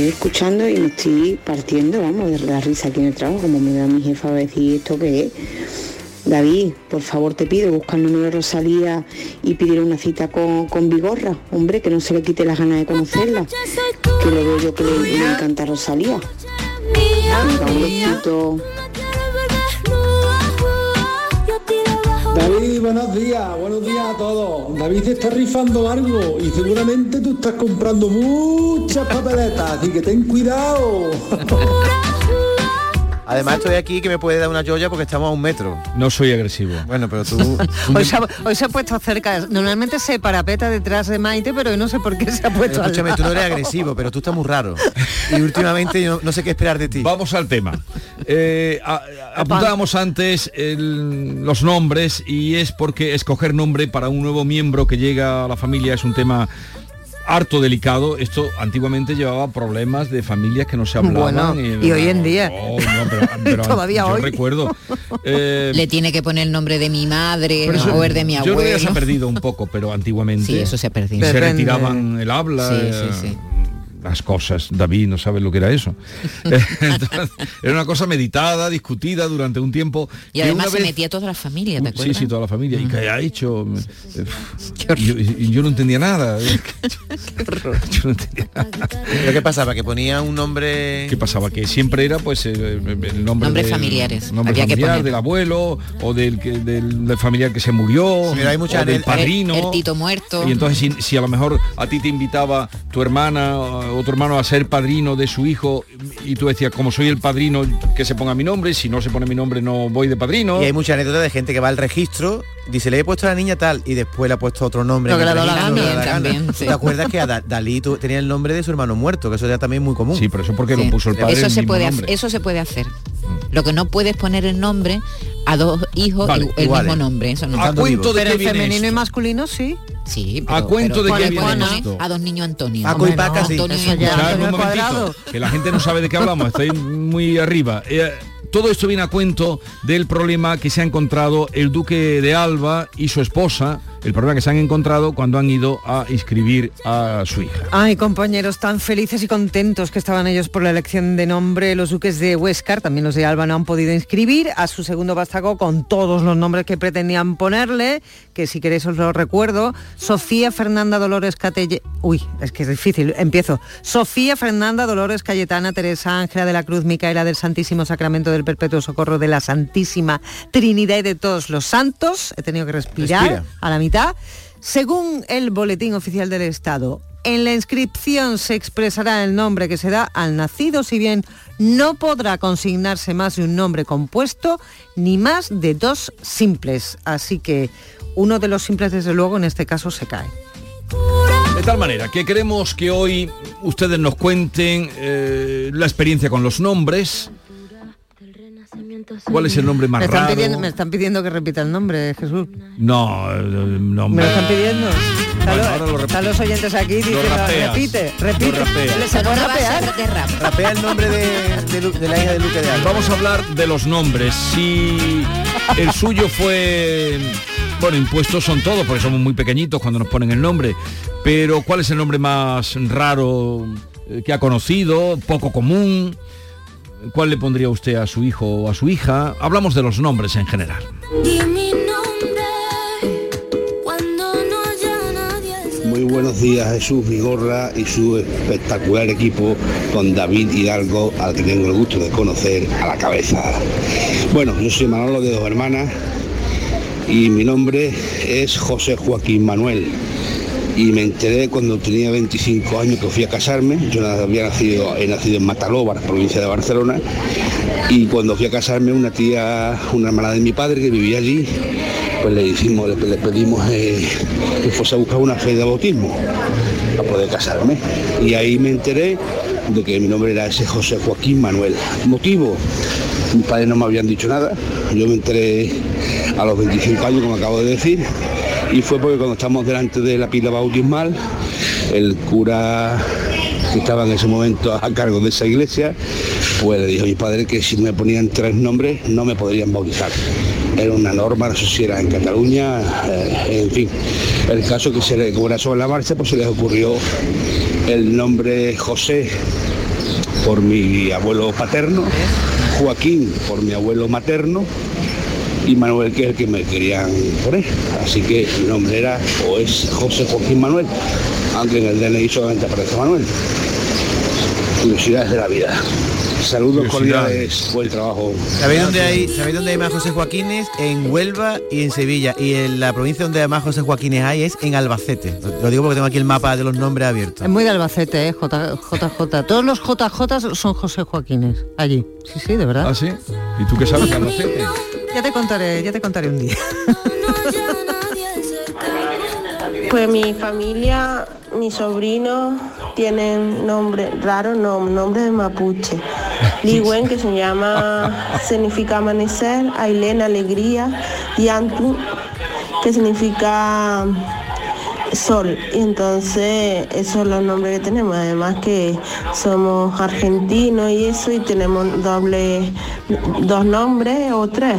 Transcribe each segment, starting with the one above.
Estoy escuchando y me estoy partiendo, vamos, de la risa aquí en el trabajo, como me da mi jefa a decir esto que es. David, por favor te pido, busca el número de Rosalía y pedir una cita con, con Vigorra, hombre, que no se le quite las ganas de conocerla, que lo veo yo que le, le encanta a Rosalía. Venga, un besito. Buenos días, buenos días a todos. David está rifando algo y seguramente tú estás comprando muchas papeletas, así que ten cuidado. Además estoy aquí que me puede dar una joya porque estamos a un metro. No soy agresivo. Bueno, pero tú... Hoy se, ha, hoy se ha puesto cerca. Normalmente se parapeta detrás de Maite, pero hoy no sé por qué se ha puesto Pero escúchame, al tú no eres agresivo, pero tú estás muy raro. Y últimamente yo no sé qué esperar de ti. Vamos al tema. Eh, a- a- apuntábamos antes el- los nombres y es porque escoger nombre para un nuevo miembro que llega a la familia es un tema harto delicado. Esto antiguamente llevaba problemas de familias que no se hablaban. Bueno, y hoy en día. Oh, no, pero- pero Todavía yo hoy. recuerdo. eh, Le tiene que poner el nombre de mi madre eso- o el de mi Yo creo que abuelo. se ha perdido un poco, pero antiguamente Sí, eso se ha perdido. se Depende. retiraban el habla. Sí, eh, sí, sí. Las cosas, David no sabe lo que era eso. Entonces, era una cosa meditada, discutida durante un tiempo. Y que además una se vez- metía toda la familia, ¿te Sí, acuerdas? sí, toda la familia. ¿Y qué ha hecho? Y yo, yo no entendía nada. Yo no entendía nada. ¿Pero qué pasaba? Que ponía un nombre... ¿Qué pasaba? Que siempre era pues el, el nombre Nombres del- familiares. nombre Había que familiar poner. del abuelo o del, que- del, del familiar que se murió Pero hay muchas o del ane- padrino El, el Tito muerto. y entonces si, si a lo mejor a ti te invitaba tu hermana o tu hermano a ser padrino de su hijo y tú decías como soy el padrino que se ponga mi nombre si no se pone mi nombre no voy de padrino Y hay muchas anécdotas de gente que va al registro, dice, le he puesto a la niña tal, y después le ha puesto otro nombre. Que registro, También, sí. ¿Te acuerdas que a Da- Dalí tenía el nombre de su hermano muerto? Que eso ya también es muy común. sí pero eso porque Sí. lo puso el padre eso el se mismo puede hacer, nombre. eso se puede hacer. Lo que no puedes poner el nombre a dos hijos Vale, el mismo nombre, eso no. a cuento de Pero femenino y masculino sí. Sí, ¿A cuento de qué viene poner esto? A dos niños Antonio. A. Antonio ya. Un momentito, que la gente no sabe de qué hablamos, estoy muy arriba. Eh, todo esto viene a cuento del problema que se ha encontrado el duque de Alba y su esposa, el problema que se han encontrado cuando han ido a inscribir a su hija. Ay, compañeros, tan felices y contentos que estaban ellos por la elección de nombre. Los duques de Huescar, también los de Alba, no han podido inscribir a su segundo vástago con todos los nombres que pretendían ponerle, que si queréis os lo recuerdo. Sofía Fernanda Dolores Catelle... Uy, es que es difícil, empiezo. Sofía Fernanda Dolores Cayetana Teresa Ángela de la Cruz Micaela del Santísimo Sacramento del Perpetuo Socorro de la Santísima Trinidad y de todos los santos. He tenido que respirar Respira. a la mitad. Según el Boletín Oficial del Estado, en la inscripción se expresará el nombre que se da al nacido, si bien no podrá consignarse más de un nombre compuesto ni más de dos simples. Así que uno de los simples, desde luego, en este caso se cae. De tal manera que queremos que hoy ustedes nos cuenten eh, la experiencia con los nombres. ¿Cuál es el nombre más Me están, raro? pidiendo, me están pidiendo que repita el nombre, Jesús. No, eh, no Me lo están pidiendo. Bueno, los- ahora lo repito. están los oyentes aquí diciendo, repite, repite. ¿Se puede rapear? Rapea el nombre de, de Lu- de la hija de Luque de Alba. Vamos a hablar de los nombres. Si el suyo fue, bueno, impuestos son todos, porque somos muy pequeñitos cuando nos ponen el nombre. Pero ¿cuál es el nombre más raro eh, que ha conocido, poco común? ¿Cuál le pondría usted a su hijo o a su hija? Hablamos de los nombres en general. Muy buenos días Jesús Vigorra y su espectacular equipo con David Hidalgo, al que tengo el gusto de conocer a la cabeza. Bueno, yo soy Manolo de dos hermanas y mi nombre es José Joaquín Manuel. Y me enteré cuando tenía 25 años que fui a casarme. Yo había nacido, he nacido en Matalóbar, provincia de Barcelona. Y cuando fui a casarme, una tía, una hermana de mi padre que vivía allí, pues le hicimos, le, le pedimos eh, que fuese a buscar una fe de bautismo para poder casarme. Y ahí me enteré de que mi nombre era ese José Joaquín Manuel. Motivo, mis padres no me habían dicho nada, yo me enteré a los 25 años, como acabo de decir, y fue porque cuando estamos delante de la pila bautismal, el cura que estaba en ese momento a cargo de esa iglesia, pues le dijo a mis padres que si me ponían tres nombres no me podrían bautizar. Era una norma, no sé en Cataluña, eh, en fin. El caso que se le, como era sobre la marcha, pues se les ocurrió el nombre José por mi abuelo paterno, Joaquín por mi abuelo materno Manuel que es el que me querían poner. Así que mi nombre era o es José Joaquín Manuel, aunque en el DNI solamente aparece Manuel. Curiosidades de la vida. Saludos cordiales, buen trabajo. ¿Sabéis dónde hay, ¿sabéis dónde hay más José Joaquines? En Huelva y en Sevilla. Y en la provincia donde más José Joaquines hay es en Albacete. Lo digo porque tengo aquí el mapa de los nombres abiertos. Es muy de Albacete, ¿eh? J- JJ. Todos los JJ son José Joaquines, allí. Sí, sí, de verdad. ¿Ah, sí? ¿Y tú qué sabes de Albacete? Ya te contaré, ya te contaré un día. Pues mi familia, mis sobrinos tienen nombre raro, no, nombre de mapuche. Ligüen, que se llama, significa amanecer, Ailén, alegría, y Antu, que significa sol. Y entonces esos son los nombres que tenemos. Además que somos argentinos y eso, y tenemos doble, dos nombres o tres.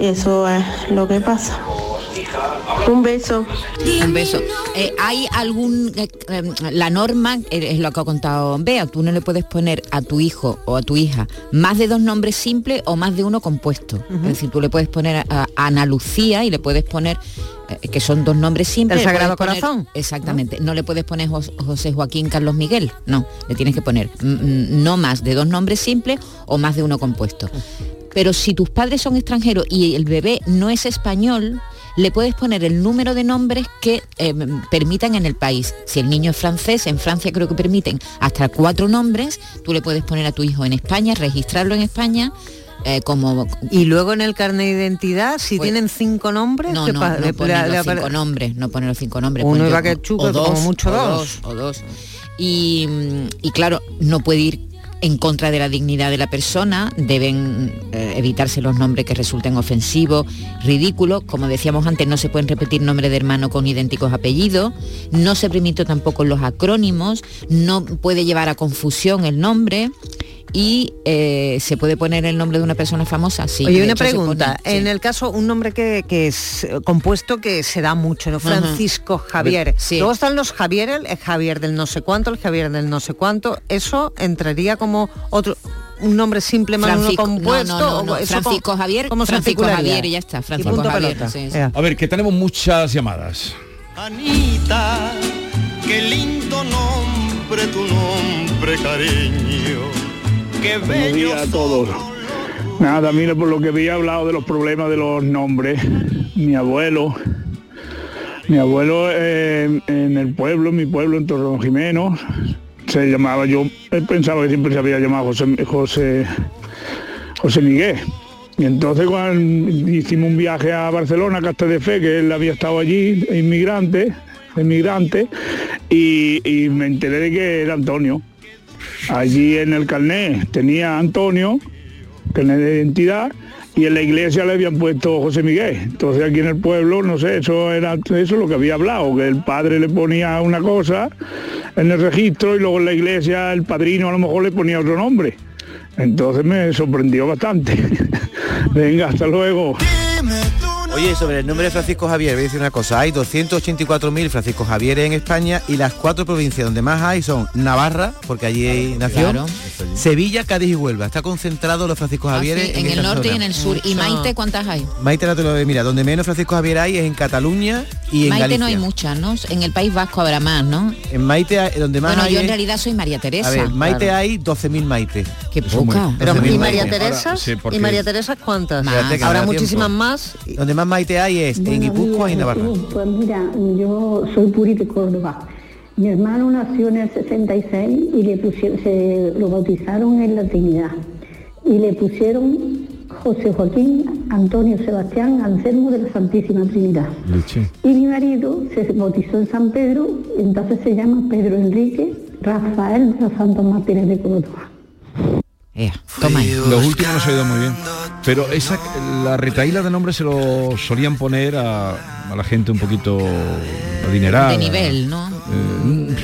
Eso es lo que pasa. Un beso. Un beso. Eh, ¿Hay algún... eh, eh, la norma, eh, es lo que ha contado Bea, tú no le puedes poner a tu hijo o a tu hija más de dos nombres simples o más de uno compuesto. Es decir, tú le puedes poner a, a Ana Lucía y le puedes poner que son dos nombres simples. ¿El Sagrado poner- Corazón? Exactamente. No le puedes poner Jos- José Joaquín Carlos Miguel. No, le tienes que poner no más de dos nombres simples o más de uno compuesto. Pero si tus padres son extranjeros y el bebé no es español, le puedes poner el número de nombres que eh, permitan en el país. Si el niño es francés, en Francia creo que permiten hasta cuatro nombres, tú le puedes poner a tu hijo en España, registrarlo en España. eh, como Y luego en el carnet de identidad, si Pues- tienen cinco nombres, no, ¿qué no, no Le- le- los cinco nombres, no poner los cinco nombres. Uno pon iba que chuca, o dos, como mucho o dos. o dos. Y, mm, y claro, no puede ir en contra de la dignidad de la persona, deben eh, evitarse los nombres que resulten ofensivos, ridículos, como decíamos antes, no se pueden repetir nombres de hermano con idénticos apellidos, no se permite tampoco los acrónimos, no puede llevar a confusión el nombre y eh, se puede poner el nombre de una persona famosa, sí. Oye, una pregunta. pone, sí. En el caso, un nombre que, que es eh, compuesto que se da mucho, ¿no? Francisco Javier. Sí. Luego están los Javier, el Javier del no sé cuánto, el Javier del no sé cuánto. ¿Eso entraría como otro un nombre simple más uno Francisco- no, compuesto? no, no, no. ¿O eso Francisco cómo- Javier, cómo se Francisco? Javier y ya está, Francisco punto Javier, sí, sí. A ver, que tenemos muchas llamadas. Anita, qué lindo nombre, tu nombre, cariño. Buenos días a todos. Nada, mira, por lo que había hablado de los problemas de los nombres, mi abuelo, mi abuelo eh, en el pueblo, en mi pueblo, en Torrón Jimeno, se llamaba, yo pensaba que siempre se había llamado José, José, José Miguel. Y entonces cuando hicimos un viaje a Barcelona, Casta de Fe, que él había estado allí, inmigrante, inmigrante, y, y me enteré de que era Antonio. Allí en el carnet tenía Antonio, carnet de identidad, y en la iglesia le habían puesto José Miguel. Entonces aquí en el pueblo, no sé, eso era eso es lo que había hablado, que el padre le ponía una cosa en el registro y luego en la iglesia el padrino a lo mejor le ponía otro nombre. Entonces me sorprendió bastante. Venga, hasta luego. Oye, sobre el nombre de Francisco Javier, voy a decir una cosa. Hay 284.000 Francisco Javier en España y las cuatro provincias donde más hay son Navarra, porque allí nació, Claro. Sevilla, Cádiz y Huelva. Está concentrado los Francisco Ah, Javieres sí, en el esta norte y en el sur. ¿Y Maite cuántas hay? Maite, no te lo mira, donde menos Francisco Javier hay es en Cataluña y en Maite Galicia. no hay muchas, ¿no? En el País Vasco habrá más, ¿no? En Maite, hay- donde más Bueno, hay yo en realidad soy María Teresa. A ver, Maite Claro. hay 12.000 Maite. Qué poca. Pero, 12.000 ¿Y María Maite. Teresa? Ahora, sí, porque- ¿Y María Teresa cuántas? Habrá muchísimas tiempo. más. Donde más Maite hay es en Guipúzcoa y Navarra. Pues mira, yo soy Puri de Córdoba. Mi hermano nació en el 66 y le pusieron, se lo bautizaron en la Trinidad. Y le pusieron José Joaquín Antonio Sebastián Anselmo de la Santísima Trinidad. Y mi marido se bautizó en San Pedro, entonces se llama Pedro Enrique Rafael de los Santos Martínez de Córdoba. toma ahí. Los últimos no se ha oído muy bien. Pero esa, la retaíla de nombre se lo solían poner a, a la gente un poquito adinerada. De nivel, ¿no? Eh,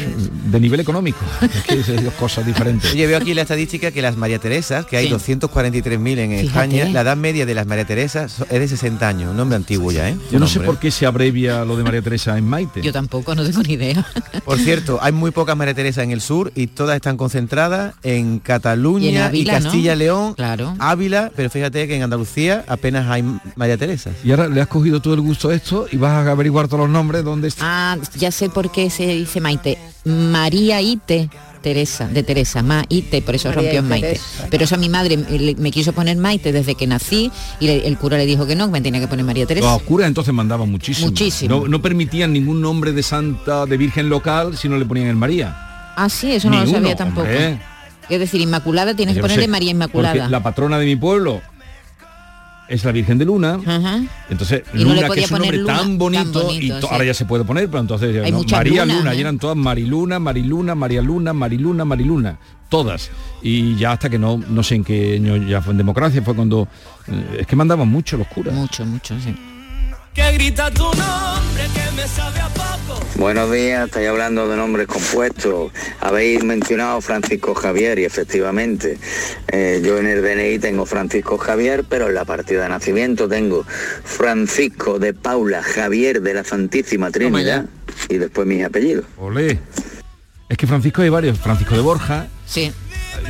de nivel económico. Es que es dos cosas diferentes. Oye, veo aquí la estadística que las María Teresas, que hay Sí. 243.000 en Fíjate. España, la edad media de las María Teresas es de 60 años, un nombre antiguo ya, ¿eh? Yo no sé por qué se abrevia lo de María Teresa en Maite. Yo tampoco, no tengo ni idea. Por cierto, hay muy pocas María Teresa en el sur y todas están concentradas en Cataluña Y y, en Ávila, ¿no? Castilla-León, Claro. Ávila, pero fíjate que en Andalucía apenas hay María Teresa. Y ahora le has cogido todo el gusto a esto y vas a averiguar todos los nombres dónde está. Ah, ya sé por qué se dice Maite. María Ite. Teresa, de Teresa, Maite, por eso María rompió en Maite. Teresa. Pero eso a mi madre me, le- me quiso poner Maite desde que nací y le- el cura le dijo que no, que me tenía que poner María Teresa. Los curas entonces mandaban muchísimo. Muchísimo. No, no permitían ningún nombre de santa, de virgen local, si no le ponían el María. Ah, sí, eso no lo sabía tampoco. hombre. Es decir, Inmaculada tienes que Yo ponerle sé, María Inmaculada. La patrona de mi pueblo es la Virgen de Luna. Ajá. Entonces, Y no Luna, que es un nombre Luna, tan tan bonito, y sí. ahora ya se puede poner, pero entonces Hay no, María lunas, Luna, ¿eh? y eran todas Mariluna, Mariluna, María Luna, Mariluna, Mariluna, todas. Y ya hasta que no, no sé en qué año ya fue en democracia, fue cuando eh, es que mandaban mucho los curas. Mucho, mucho, sí. Que grita tu nombre que me sabe a. Buenos días, estáis hablando de nombres compuestos. Habéis mencionado Francisco Javier y efectivamente eh, yo en el DNI tengo Francisco Javier, pero en la partida de nacimiento tengo Francisco de Paula Javier de la Santísima Trinidad y después mis apellidos. Olé. Es que Francisco hay varios, Francisco de Borja. Sí.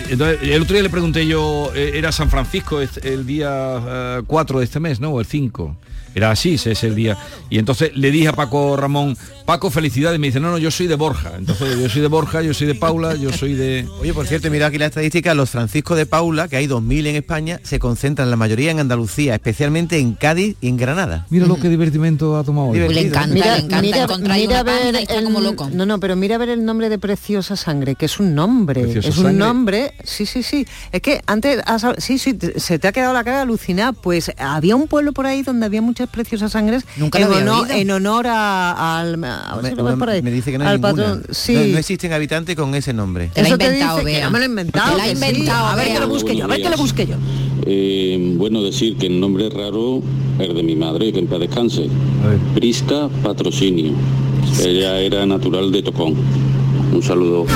Entonces, el otro día le pregunté yo, eh, era San Francisco el día 4 de este mes, ¿no? O el 5. Era así, ese es el día. Y entonces le dije a Paco Ramón, Paco, felicidades. Me dice, no, no, yo soy de Borja. Entonces yo soy de Borja, yo soy de Paula, yo soy de... Oye, por cierto, mira aquí la estadística, los Francisco de Paula, que hay 2.000 en España, se concentran la mayoría en Andalucía, especialmente en Cádiz y en Granada. Mira lo que divertimento ha tomado hoy. Le encanta, le encanta y está el, como loco. No, no, pero mira a ver el nombre de Preciosa Sangre, que es un nombre. Preciosa es un Sangre. nombre, sí, sí, sí. Es que antes, has hab- sí, sí, te- se te ha quedado la cara alucinada. Pues había un pueblo por ahí donde había muchas preciosas sangres Nunca en, honor, oído. en honor a- al... a ver Me, si lo ves por ahí. me dice que no hay al ninguna. patrón. Sí. No, no existen habitantes con ese nombre. Te la ha Eso te inventado, dice que Bea. no me lo he inventado. Te la ha que sí. inventado, A ver que Bea. lo busque yo, a ver que lo busque yo. Eh, bueno, decir que el nombre raro es de mi madre, que en paz descanse. Prisca Patrocinio. Ella era natural de Tocón. Un saludo.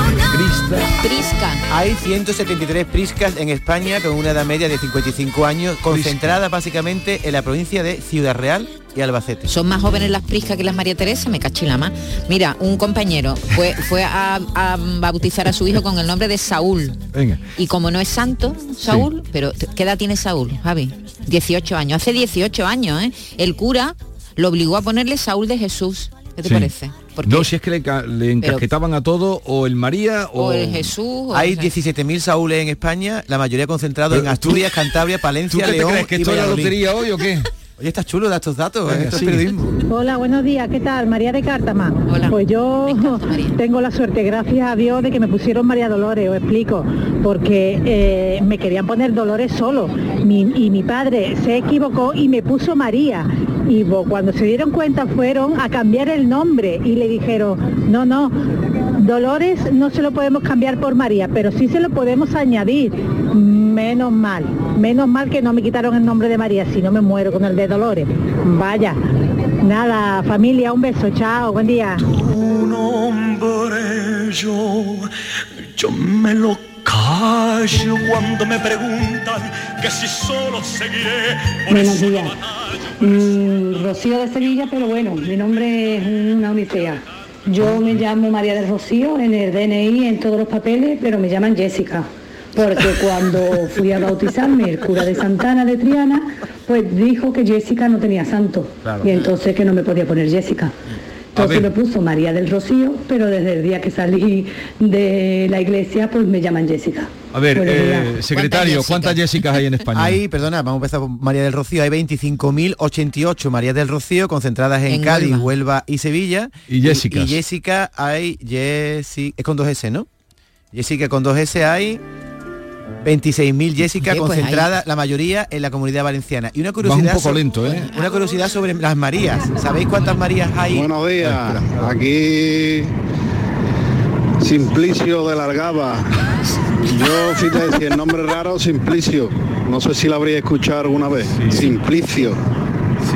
Prisca. Hay 173 priscas en España con una edad media de 55 años, concentradas básicamente en la provincia de Ciudad Real y Albacete. Son más jóvenes las priscas que las María Teresa, me cachila más. Mira, un compañero fue, fue a, a bautizar a su hijo con el nombre de Saúl. Venga. Y como no es santo, Saúl, pero ¿qué edad tiene Saúl, Javi? 18 años. Hace 18 años, ¿eh? El cura lo obligó a ponerle Saúl de Jesús. ¿Qué te Sí. parece? Porque No, si es que le, le encasquetaban a todo o el María o... o el Jesús. o Hay el- 17.000 Saúles en España, la mayoría concentrados en Asturias, Cantabria, ¿Tú Palencia, qué te León crees que y esto es la lotería hoy o qué? Oye, estás chulo de estos datos, ¿eh? Venga, esto es sigue. periodismo. Hola, buenos días, ¿qué tal? María de Cártama. Hola. Pues yo encanta, tengo la suerte, gracias a Dios, de que me pusieron María Dolores, os explico, porque eh, me querían poner Dolores solo Mi- y mi padre se equivocó y me puso María. Y bo- cuando se dieron cuenta fueron a cambiar el nombre y le dijeron, no, no, Dolores no se lo podemos cambiar por María, pero sí se lo podemos añadir. Menos mal, menos mal que no me quitaron el nombre de María, si no me muero con el de Dolores. Vaya, nada, familia, un beso, chao, buen día. Tu nombre yo, yo me lo callo cuando me preguntan que si solo seguiré Buenos días. Mm, Rocío de Sevilla, pero bueno, mi nombre es una odisea. Yo me llamo María del Rocío en el DNI, en todos los papeles, pero me llaman Jessica. Porque cuando fui a bautizarme, el cura de Santana de Triana, pues dijo que Jessica no tenía santo. Claro. Y entonces que no me podía poner Jessica. Entonces me puso María del Rocío, pero desde el día que salí de la iglesia, pues me llaman Jessica. A ver, Buenos eh, secretario, ¿Cuántas ¿cuántas Jessicas hay en España? Hay, perdona, vamos a empezar por María del Rocío. Hay 25.088 María del Rocío concentradas en, En Cádiz, Huelva. Huelva. y Sevilla. Y Jessicas. Y, Jessica hay Jessica, es con dos S, ¿no? Jessica con dos S hay 26.000 Jessica Oye, pues concentradas, la mayoría en la comunidad valenciana. Y una Vas un curiosidad, poco so- lento, ¿eh? una curiosidad sobre las Marías. ¿Sabéis cuántas Marías hay? Buenos días. Aquí Simplicio de Largaba. Yo, fíjate, si el nombre raro, Simplicio. No sé si lo habría escuchado alguna vez. Simplicio.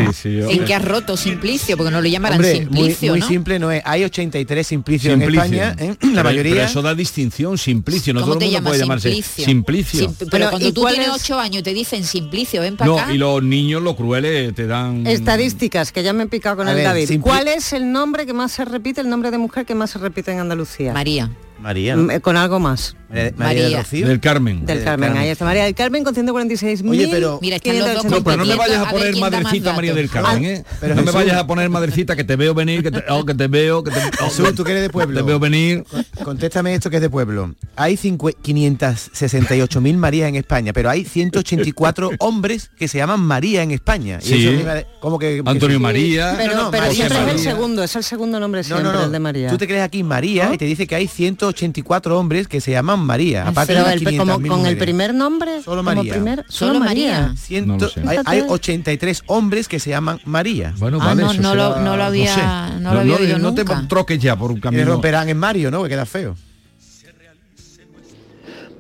Sí, sí. yo- ¿En qué has roto Simplicio? Porque no lo llamarán Hombre, muy, Simplicio, muy ¿no? simple no es. Hay 83 Simplicio, Simplicio. en España, ¿eh? Pero- la mayoría. Pero eso da distinción, Simplicio. No ¿Cómo todo el mundo puede llamarse Simplicio? Simplicio. Sim- pero Pero, cuando ¿y tú tienes es? ocho años y te dicen Simplicio, ven para acá. No, y los niños, los crueles, te dan... Estadísticas, que ya me he picado con A el ver, David. ¿Cuál es el nombre que más se repite, el nombre de mujer que más se repite en Andalucía? María. María, ¿no? Mm, eh, Con algo más. María, María del María. Rocío. Del Carmen. Del Carmen, ahí está María del Carmen con 146 Oye, pero- Mira, están los dos No, pero no me vayas a poner madrecita María del. Carmen, ¿eh? Pero no me Jesús- vayas a poner madrecita que te veo venir, que te, oh, que te veo, que te, oh, Jesús, tú que eres de pueblo. Te veo venir. Contéstame esto que es de pueblo. Hay cincu- 568.000 Marías en España, pero hay 184 hombres que se llaman María en España. Y Sí. eso me ¿cómo que, que Antonio sí? María. Pero, No, no, pero María siempre es el segundo, es el segundo nombre No, siempre, no, no. el de María. Tú te crees aquí María y te dice que hay 184 hombres que se llaman María. Aparte Pero de el- como, 500.000 con el mujeres. primer nombre, Solo como María. primer- Solo solo María. María. Ciento- No hay, hay Fíjate. 83 hombres que se llaman María. Bueno, Ah, vale, no, eso no lo- será- no lo había- sé. no lo había oído no te nunca. troques ya por un camino. romperán en Mario, ¿no? Que queda feo.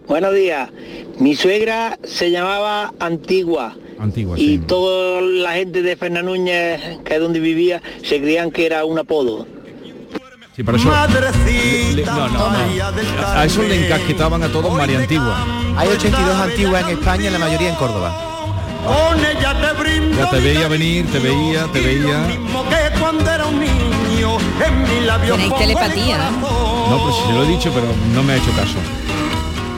Buenos días. Mi suegra se llamaba Antigua Antigua, y sí. toda la gente de Fernández Núñez, que es donde vivía, se creían que era un apodo. Sí, para eso... le- le- no, no, no. A eso le encasquetaban a todos María Antigua. Hay 82 antiguas en España, la mayoría en Córdoba. Con ella te brindo Ya te veía venir, te veía, te veía. mismo que cuando era un niño en mi labio Tenéis telepatía, ¿no? pues se lo he dicho, pero no me ha hecho caso.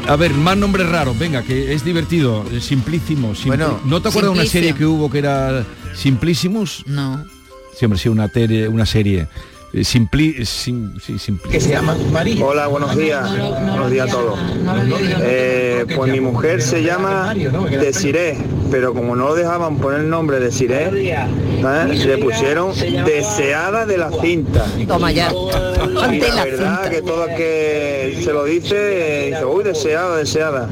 A ver, más nombres raros, venga, que es divertido, Simplísimo. Simpli- Bueno, ¿No te acuerdas de una serie que hubo que era Simplísimos? No. Siempre sí, una, tele- una serie. Eh, Simpli, sim- sí, Simpli- Que se llaman María. Hola, buenos días. Buenos días a todos. Eh, pues mi mujer se llama Desiré, pero como no dejaban poner el nombre de Desiré, ¿eh? le pusieron Deseada de la cinta. Toma ya. Y la la verdad que todo el que se lo dice, eh, dice, uy, deseada, deseada.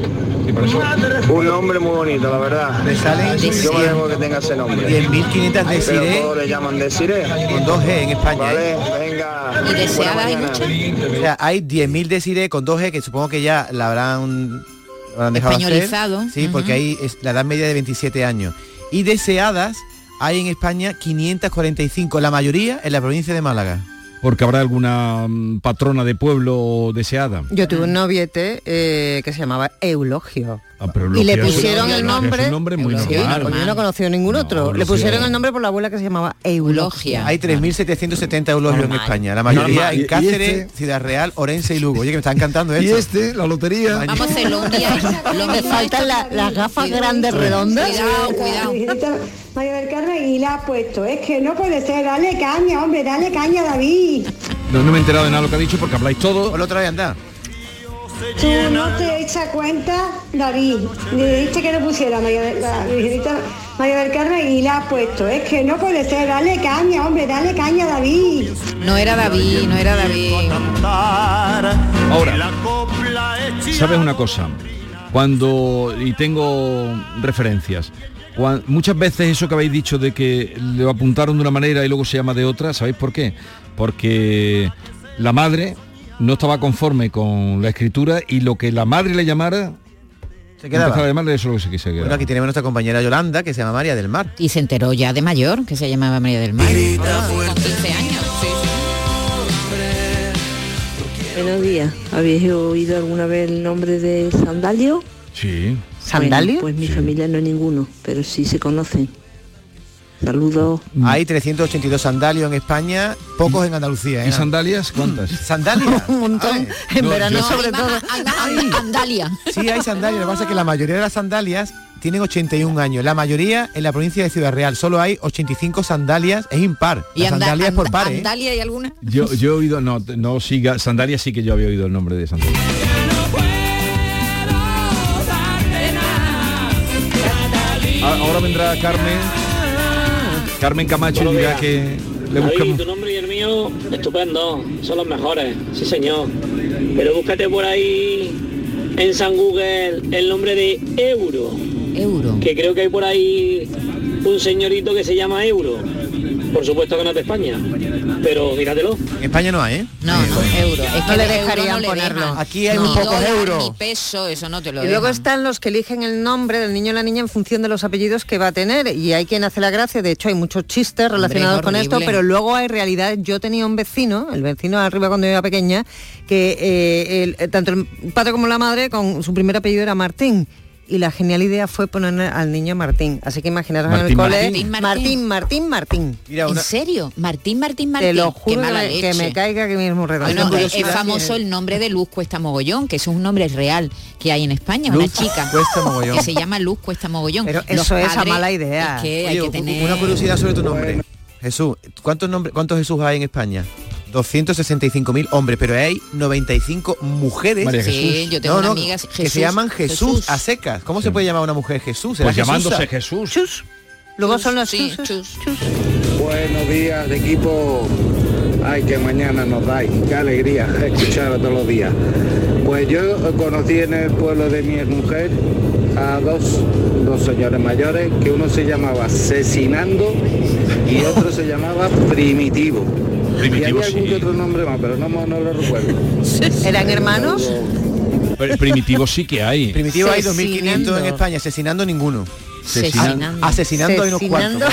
Un nombre muy bonito, la verdad. Me salen Yo me dejo que tenga ese nombre. 10.500 Pero Desiree todos le llaman Desiré. con 2G en España. Vale, ¿eh? Venga. ¿Y deseada hay muchas? O sea, hay 10.000 Desiree con 2G que supongo que ya la habrán, habrán dejado hacer. Españolizado. Sí, porque ahí es la edad media de 27 años. Y deseadas hay en España 545, la mayoría en la provincia de Málaga. Porque habrá alguna mm, patrona de pueblo deseada. Yo tuve un noviete eh, que se llamaba Eulogio. Ah, pero Y le pusieron el nombre. Un nombre muy Sí, normal. pues yo no he conocido ningún otro. No, le pusieron el nombre por la abuela que se llamaba Eulogia. Hay 3.770 eulogios en. España, la mayoría Normal. ¿Y- en y Cáceres, este? Ciudad Real, Orense y Lugo. Oye, que me está encantando Y esto. este, la lotería. Vamos. Lo Me faltan la- las gafas grandes redondas. Cuidado, cuidado. María del Carmen y la ha puesto. Es que no puede ser, dale caña, hombre, dale caña, David. No, no me he enterado de nada de lo que ha dicho porque habláis todo. Por otra vez anda. Tú no te echas cuenta, David. Le dijiste que le pusiera María del- la Virgencita María del Carmen y la ha puesto. Es que no puede ser, dale caña, hombre, dale caña, David. No era David, no era David. Ahora, ¿sabes una cosa? Cuando, y tengo referencias, muchas veces eso que habéis dicho de que lo apuntaron de una manera y luego se llama de otra, ¿sabéis por qué? Porque la madre no estaba conforme con la escritura y lo que la madre le llamara, Se quedaba. empezaba a llamarle eso es lo que se que se Bueno, aquí tenemos nuestra compañera Yolanda, que se llama María del Mar. Y se enteró ya de mayor, que se llamaba María del Mar. Con 15 años. sí, sí. Buenos días. ¿Habéis oído alguna vez el nombre de Sandalio? Sí. ¿Sandalio? Bueno, pues mi familia no es ninguno, pero sí se conocen. Saludos. Hay 382 sandalios en España, pocos en Andalucía. ¿eh? ¿Y sandalias cuántas? ¿Sandalias? Un montón. En No, verano yo- sobre todo. Andalia. Sí, hay sandalias. Lo que pasa es que la mayoría de las sandalias tienen 81 años. La mayoría en la provincia de Ciudad Real. Solo hay 85 sandalias. Es impar. Y Las anda- sandalias por par, ¿eh? Andalia y alguna. Yo, yo he oído, no, no siga, sandalias sí que yo había oído el nombre de sandalias. A- Ahora vendrá Carmen, Carmen Camacho y dirá que le David, buscamos. tu nombre y el mío, estupendo, son los mejores, sí señor. Pero búscate por ahí en San Google el nombre de Euro. Euro. Que creo que hay por ahí un señorito que se llama Euro. Por supuesto que no es de España, pero míratelo. En España no hay, ¿eh? No, no, euro. Es No que le de euro dejarían no le ponerlo. dejan. Aquí hay Ni muy pocos dólar, euros. Ni peso, eso no te lo Y luego dejan. están los que eligen el nombre del niño o la niña en función de los apellidos que va a tener. Y hay quien hace la gracia, de hecho hay muchos chistes relacionados con esto, pero luego hay realidad. Yo tenía un vecino, el vecino de arriba cuando yo era pequeña, que eh, el- eh, tanto el padre como la madre con su primer apellido era Martín. Y la genial idea fue poner al niño Martín. Así que imaginaros en el Martín, cole. Martín. Martín, Martín, Martín. ¿En serio? Martín, Martín, Martín. Te lo juro que me, que caiga aquí mismo redondo. Bueno, es, famoso que- el nombre de Luz Cuesta Mogollón, que eso es un nombre real que hay en España, una chica Cuesta Mogollón. que se llama Luz Cuesta Mogollón. Pero Los eso es a mala idea. Es que hay Oye, que u- tener... Una curiosidad sobre tu nombre. Jesús, ¿cuántos nombres, cuántos Jesús hay en España? 265.000 hombres, pero hay 95 mujeres. María Sí, Jesús. yo tengo No, una no, amiga que se llaman Jesús, Jesús. a secas. ¿Cómo se puede llamar a una mujer Jesús? ¿Será Pues llamándose? Jesús. Chus. Luego son los Sí, chuses. chus. Buenos días, equipo. Ay, que mañana nos dais. Qué alegría escuchar todos los días. Pues yo conocí en el pueblo de mi mujer a dos, dos señores mayores, que uno se llamaba Asesinando y otro se llamaba Primitivo. Primitivo, y había algún sí. que otro nombre más, pero no, no lo recuerdo. ¿Eran hermanos? Pero Primitivo sí que hay. Primitivo hay 2.500 Asesinando. en España, asesinando ninguno. Asesinando. Hay unos cuantos.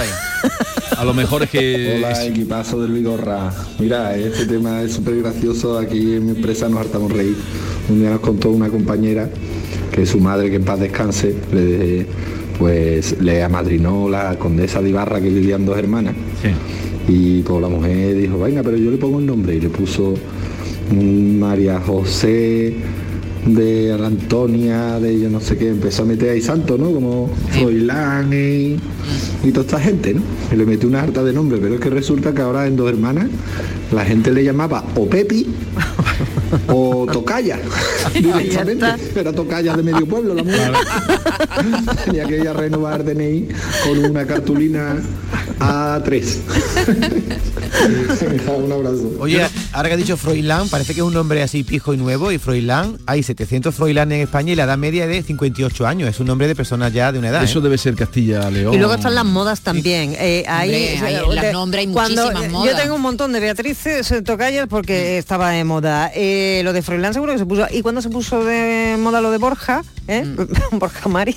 A lo mejor es que... Hola, equipazo del Vigorra. Mira, este tema es súper gracioso. Aquí en mi empresa nos hartamos reír. Un día nos contó una compañera que su madre, que en paz descanse, le, pues le amadrinó la condesa de Ibarra, que vivían dos hermanas. Y pues la mujer dijo, venga, pero yo le pongo el nombre. Y le puso María José de Antonia, de yo no sé qué, empezó a meter ahí santo, ¿no? Como Froilán y, y toda esta gente, ¿no? Y le metió una harta de nombre, pero es que resulta que ahora en dos hermanas la gente le llamaba o Pepi o Tocaya. Directamente. Era Tocaya de medio pueblo la mujer. Tenía que ir a renovar DNI con una cartulina A3. Venga, un abrazo. Oye, ahora que ha dicho Froilán, parece que es un nombre así pijo y nuevo y Froilán, hay 700 Froilán en España y la edad media es de 58 años, es un nombre de personas ya de una edad. Eso ¿eh? debe ser Castilla-León. Y luego están las modas también. Eh, Hombre, hay- en las de- nombres hay cuando- muchísimas Yo modas. tengo un montón de Beatrices eh, Tocayas porque estaba de moda. Eh, lo de Froilán seguro que se puso. ¿Y cuando se puso de moda lo de Borja? ¿eh? Mm. Borja Mari.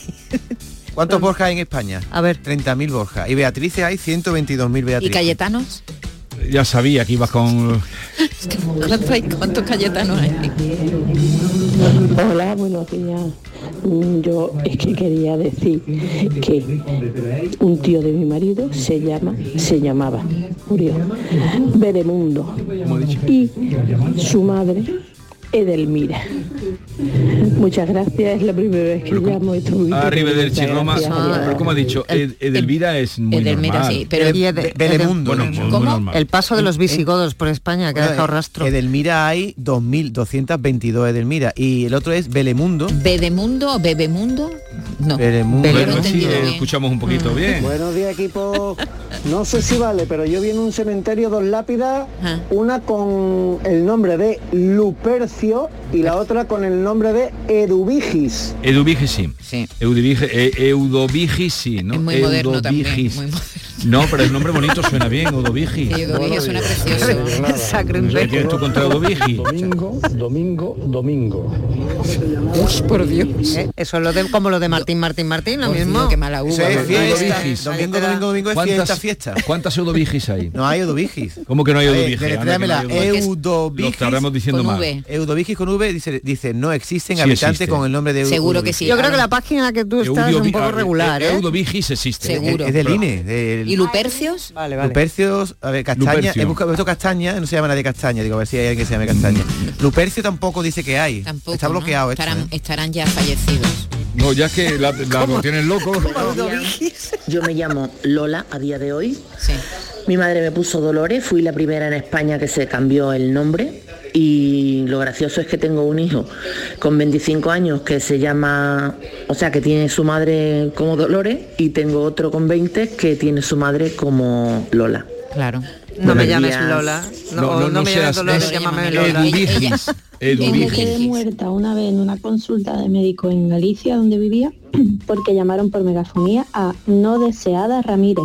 ¿Cuántos Borja hay en España? A ver. 30.000 Borja. Y Beatrices hay 122.000 ¿Y Beatrices. Cayetanos? Ya sabía que ibas con... ¿Cuántos, hay- cuántos Cayetanos hay? Hola, buenos días. Mm, Yo es que quería decir que un tío de mi marido se llama, se llamaba, murió, Bedemundo. Y su madre, Edelmira. Muchas gracias, es la primera vez que llamo y estoy muy Arrivederci contenta, Roma, gracias, pero como ha dicho, Ed- Edelmira es muy Edelmira, normal. sí, pero- normal. El paso de los visigodos por España que ha dejado rastro. Edelmira hay 2.222 Edelmira y el otro es Belemundo. ¿Bedemundo o Bebemundo? No. Bueno, sí, entendido eh, escuchamos un poquito bien. Buenos días equipo. No sé si vale, pero yo vi en un cementerio dos lápidas, Ah. una con el nombre de Lupercio y la otra con el nombre de Eduvigis. Eduvigis sí. Sí. Eh, Eudovigis sí, ¿no? Es muy moderno también, Eudovigis. muy moderno. No, pero el nombre bonito suena bien, Eudovigis. Sí, Eudovigis suena precioso. Sacro No sé, ¿Qué tienes tú contra Eudovigis? Domingo, domingo, domingo. por Dios. Eh, Eso es lo de, como lo de Martín, Martín, Martín, lo mismo. Dios, qué mala uva. Fiesta. Eudovigis. Domingo, domingo, domingo es fiesta, ¿Cuántas, fiesta. ¿Cuántas Eudovigis hay? No hay Eudovigis. ¿Cómo que no hay Eudovigis? deletréamela. No hay Eudovigis. Lo estaremos diciendo Con mal. V. Eudovigis con V dice, dice no existen Sí habitantes existe. con el nombre de Eudovigis. Seguro que sí. Yo creo que la página en la que tú estás es un poco ah, regular, ¿eh? Eudovigis existe. Seguro. Es del INE. Del... ¿Y Lupercios? Vale, vale. Lupercios, a ver, Castaña, Lupercio. he buscado he puesto Castaña, no se llama nadie Castaña, digo, a ver si hay alguien que se llame Castaña. Lupercio tampoco dice que hay. Tampoco. Está ¿no? bloqueado esto. Estarán, ¿eh? estarán ya fallecidos. No, ya es que la, la lo tienen loco. Yo me llamo Lola a día de hoy. Sí. Mi madre me puso Dolores, fui la primera en España que se cambió el nombre y lo gracioso es que tengo un hijo con 25 años que se llama, o sea, que tiene su madre como Dolores y tengo otro con 20 que tiene su madre como Lola. Claro. No me llames días. Lola. No, No, me llames Dolores, es- llámame Lola. Ella- Yo me quedé muerta una vez en una consulta de médico en Galicia, donde vivía, porque llamaron por megafonía a no deseada Ramírez.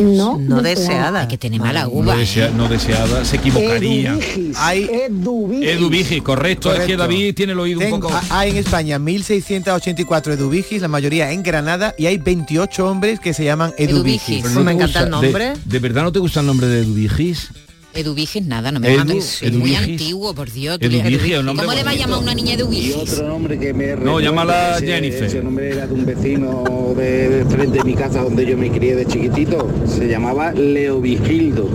No, No deseada. Hay que tener mala No, uva. desea- no deseada, se equivocaría. Hay, Eduvigi, correcto, es que Correcto. David tiene el oído Tengo- un poco... ha- Hay en España 1.684 eduvigis, la mayoría en Granada, y hay 28 hombres que se llaman eduvigis. Pero no te gusta- De, de verdad no te gusta el nombre de Eduvigis? Eduviges nada, no me Edu- mames. Es muy antiguo, por Dios. ¿Cómo le va a bonito. llamar a una niña Y Eduviges? otro nombre que me No, llámala ese- Jennifer. Ese nombre era de un vecino de, de frente de mi casa donde yo me crié de chiquitito. Se llamaba Leo Vigildo.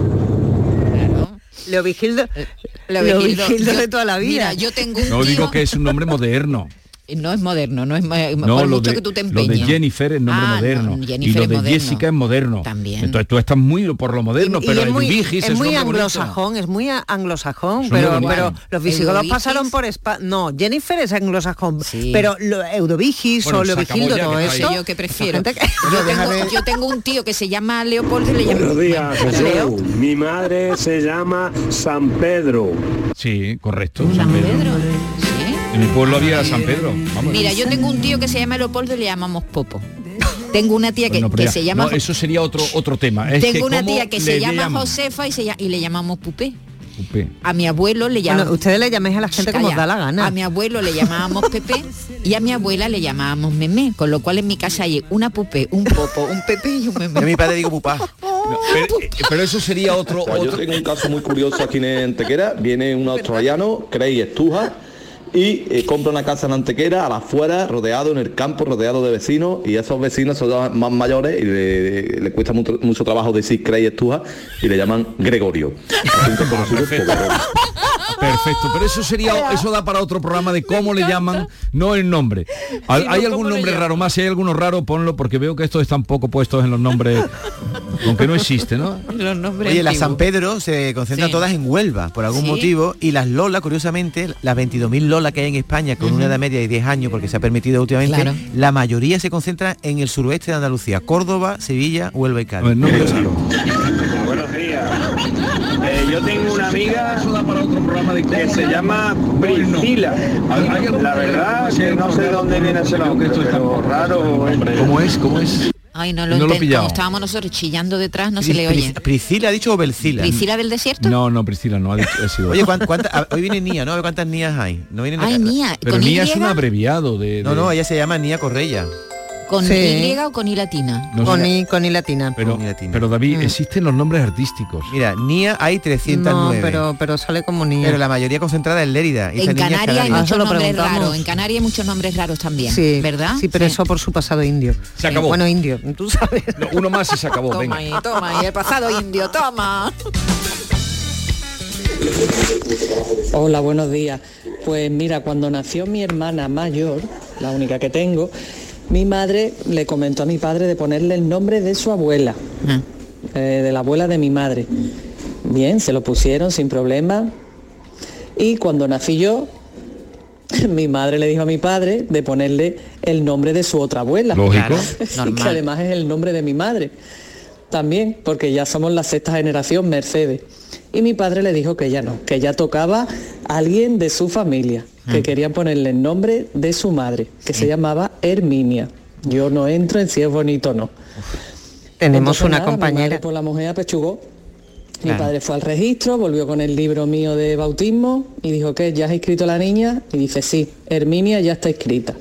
Leo Vigildo, Leo Leo Vigildo. Vigildo Yo- de toda la vida. Mira, yo tengo un No tío... digo que es un nombre moderno. No es moderno, no es No, por lo mucho de, que tú te lo de empeñes. Jennifer es nombre Ah, moderno. no, y Jennifer lo es de moderno. Jessica es moderno. También. Entonces tú estás muy por lo moderno, Y- y pero es muy, Eduvigis es es muy anglosajón, es muy anglosajón, pero, los visigodos pasaron por España. No, Jennifer es anglosajón, pero lo, Eudovigis Bueno, o Leovigildo, todo esto. Yo que prefiero. Yo tengo, yo tengo un tío que se llama Leopoldo y le llamo Buenos días, Bueno, Jesús. Leo. Mi madre se llama San Pedro. Sí, correcto. San Pedro. En mi pueblo había San Pedro. Vamos. Mira, yo tengo un tío que se llama Leopoldo y le llamamos Popo. Tengo una tía que, Bueno, que ya- se llama no, eso sería otro otro tema. Es que Tengo una tía que se llama llaman. Josefa y, se y le llamamos Pupé. Pupé. A mi abuelo le Bueno, llamamos... ustedes le llaméis a la gente como os da la gana. A mi abuelo le llamábamos Pepe y a mi abuela le llamábamos Memé, con lo cual en mi casa hay una Pupé, un Popo, un Pepe y un Memé. Yo a mi padre digo pupá. No, pero, eh, pero eso sería otro, Pues yo otro tengo un caso muy curioso aquí en Antequera. Viene un australiano, Craig Estuja, y eh, compra una casa en Antequera, a la afuera, rodeado en el campo, rodeado de vecinos, y esos vecinos son más mayores y le, le cuesta mucho, mucho trabajo decir Craig Estuja y le llaman Gregorio. Perfecto, pero eso sería eso da para otro programa de cómo le llaman, no el nombre. Sí, ¿Hay ¿cómo algún nombre raro más? Si hay alguno raro, ponlo porque veo que estos están poco puestos en los nombres, aunque no existe, ¿no? Los nombres Oye, las antiguos. San Pedro se concentran Sí. todas en Huelva, por algún Sí. motivo, y las Lola, curiosamente, las 22.000 Lola que hay en España, con una edad media de 10 años, porque se ha permitido últimamente, Claro. la mayoría se concentra en el suroeste de Andalucía, Córdoba, Sevilla, Huelva y Cádiz. A ver, no, Curioso. Buenos días. Eh, yo tengo una amiga que se llama Priscila. La verdad que no sé de dónde viene ese nombre, pero raro. ¿Cómo es? ¿Cómo es? Ay, no lo No lo. Como estábamos nosotros chillando detrás, no se le oye. ¿Priscila ha dicho o Belcila? ¿Priscila del desierto? No, no, Priscila, no ha, dicho, ha sido. Oye, ¿cuán- cuánta- a- hoy viene Nia, ¿no? A ver cuántas Nías hay. No viene Ay, Nia, Pero ¿con Nia es un abreviado de, No, de- no, ella se llama Nia Correia. ¿Con Sí. Y o con I latina? no con, I, con I latina. pero, Con latina. pero David, Mm. existen los nombres artísticos. Mira, Nia hay 309. no, pero, pero sale como niña. pero la mayoría concentrada en Lérida. y En Canarias hay muchos nombres raros. En Canarias hay muchos nombres raros también. sí, ¿Verdad? Sí, pero eso por su pasado indio. Se acabó. Bueno, indio, tú sabes. No, uno más y se acabó. Toma venga. ahí, toma ahí, el pasado indio, toma. Hola, buenos días. Pues mira, cuando nació mi hermana mayor, la única que tengo, mi madre le comentó a mi padre de ponerle el nombre de su abuela, Ah. eh, de la abuela de mi madre. Bien, se lo pusieron sin problema. Y cuando nací yo, mi madre le dijo a mi padre de ponerle el nombre de su otra abuela. Lógico. Que además es el nombre de mi madre. También, porque ya somos la sexta generación Mercedes. Y mi padre le dijo que ya no, que ya tocaba a alguien de su familia, que querían ponerle el nombre de su madre, que se llamaba Herminia. Yo no entro en si es bonito o no. Tenemos Entonces, una nada, compañera. por la mujer apechugó. Mi Claro. padre fue al registro, volvió con el libro mío de bautismo y dijo que ya has inscrito a la niña y dice sí, Herminia ya está inscrita.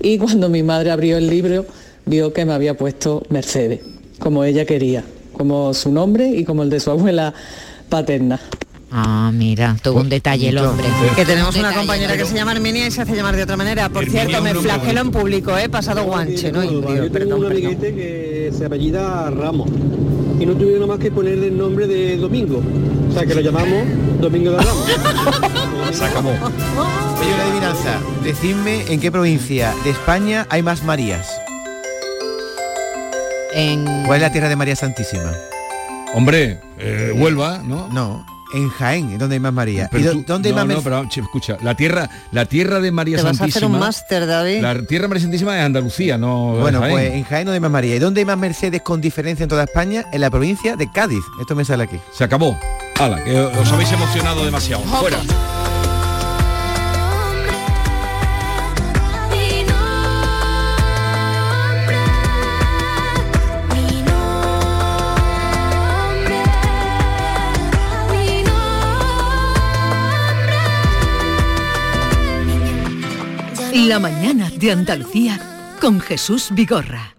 Y cuando mi madre abrió el libro vio que me había puesto Mercedes, como ella quería, como su nombre y como el de su abuela paterna. Ah, mira, todo un detalle el hombre. Que tenemos Un una compañera que se llama Herminia y se hace llamar de otra manera. Por Herminia cierto, me flagelo en público, ¿eh? Pasado guanche, ¿no? Indio, Yo tengo perdón, un amiguete que se apellida Ramos y no tuvieron más que ponerle el nombre de Domingo. O sea que lo llamamos Domingo de Ramos. Se acabó. Oye, una adivinanza. Decidme en qué provincia de España hay más Marías. En... ¿Cuál es la tierra de María Santísima? Hombre, eh, Huelva, ¿no? No, en Jaén, es donde hay más María. ¿Y Pero tú- dónde hay no, más no, pero escucha, la tierra, la tierra de María Te vas a hacer Santísima. un máster, David. La tierra María Santísima es Andalucía, no Bueno, Jaén. pues en Jaén donde hay más María. ¿Y dónde hay más Mercedes con diferencia en toda España? En la provincia de Cádiz. Esto me sale aquí. se acabó. Hala, que os habéis emocionado demasiado. Fuera. La mañana de Andalucía con Jesús Vigorra.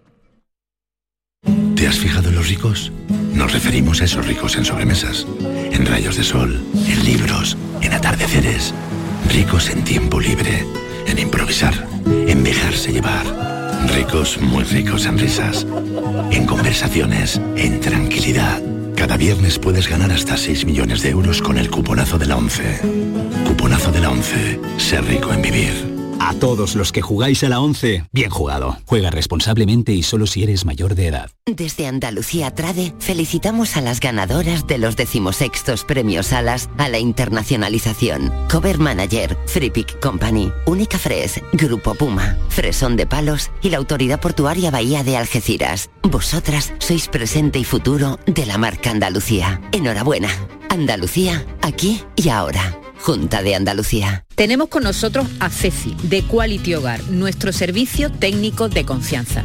¿Te has fijado en los ricos? Nos referimos a esos ricos en sobremesas, en rayos de sol, en libros, en atardeceres. Ricos en tiempo libre, en improvisar, en dejarse llevar. Ricos, muy ricos en risas, en conversaciones, en tranquilidad. Cada viernes puedes ganar hasta 6 millones de euros con el cuponazo de la 11. Cuponazo de la 11. Ser rico en vivir. A todos los que jugáis a la 11, bien jugado. Juega responsablemente y solo si eres mayor de edad. Desde Andalucía Trade felicitamos a las ganadoras de los decimosextos premios Alas a la internacionalización. Cover Manager, Free Pick Company, Única Fres, Grupo Puma, Fresón de Palos y la Autoridad Portuaria Bahía de Algeciras. Vosotras sois presente y futuro de la marca Andalucía. Enhorabuena. Andalucía, aquí y ahora. Junta de Andalucía. Tenemos con nosotros a Ceci, de Quality Hogar, nuestro servicio técnico de confianza.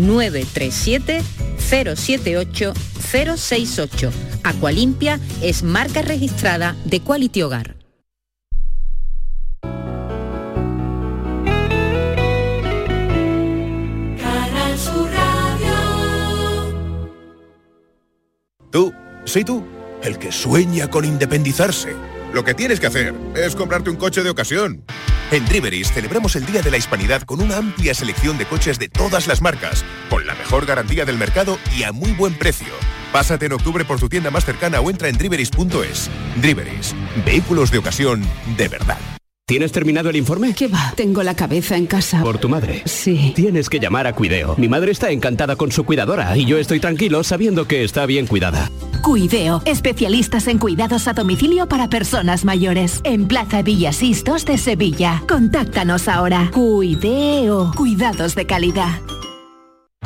937 078 068. Aqualimpia es marca registrada de Quality Hogar. Canal Sur Radio. Tú, sí tú, el que sueña con independizarse. Lo que tienes que hacer es comprarte un coche de ocasión. En Driveris celebramos el Día de la Hispanidad con una amplia selección de coches de todas las marcas, con la mejor garantía del mercado y a muy buen precio. Pásate en octubre por tu tienda más cercana o entra en driveris.es. Driveris, vehículos de ocasión de verdad. ¿Tienes terminado el informe? ¿Qué va? Tengo la cabeza en casa. ¿Por tu madre? Sí. Tienes que llamar a Cuideo. Mi madre está encantada con su cuidadora y yo estoy tranquilo sabiendo que está bien cuidada. Cuideo, especialistas en cuidados a domicilio para personas mayores. En Plaza Villasistos de Sevilla. Contáctanos ahora. Cuideo, cuidados de calidad.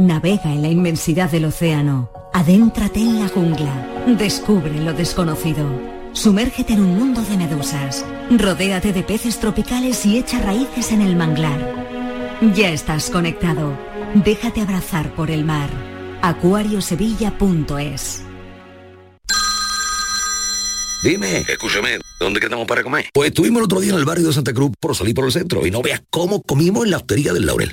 Navega en la inmensidad del océano. Adéntrate en la jungla. Descubre lo desconocido. Sumérgete en un mundo de medusas. Rodéate de peces tropicales y echa raíces en el manglar. Ya estás conectado. Déjate abrazar por el mar. acuariosevilla.es Dime, escúchame, ¿dónde quedamos para comer? Pues estuvimos el otro día en el barrio de Santa Cruz por salir por el centro y no veas cómo comimos en la hostería del Laurel.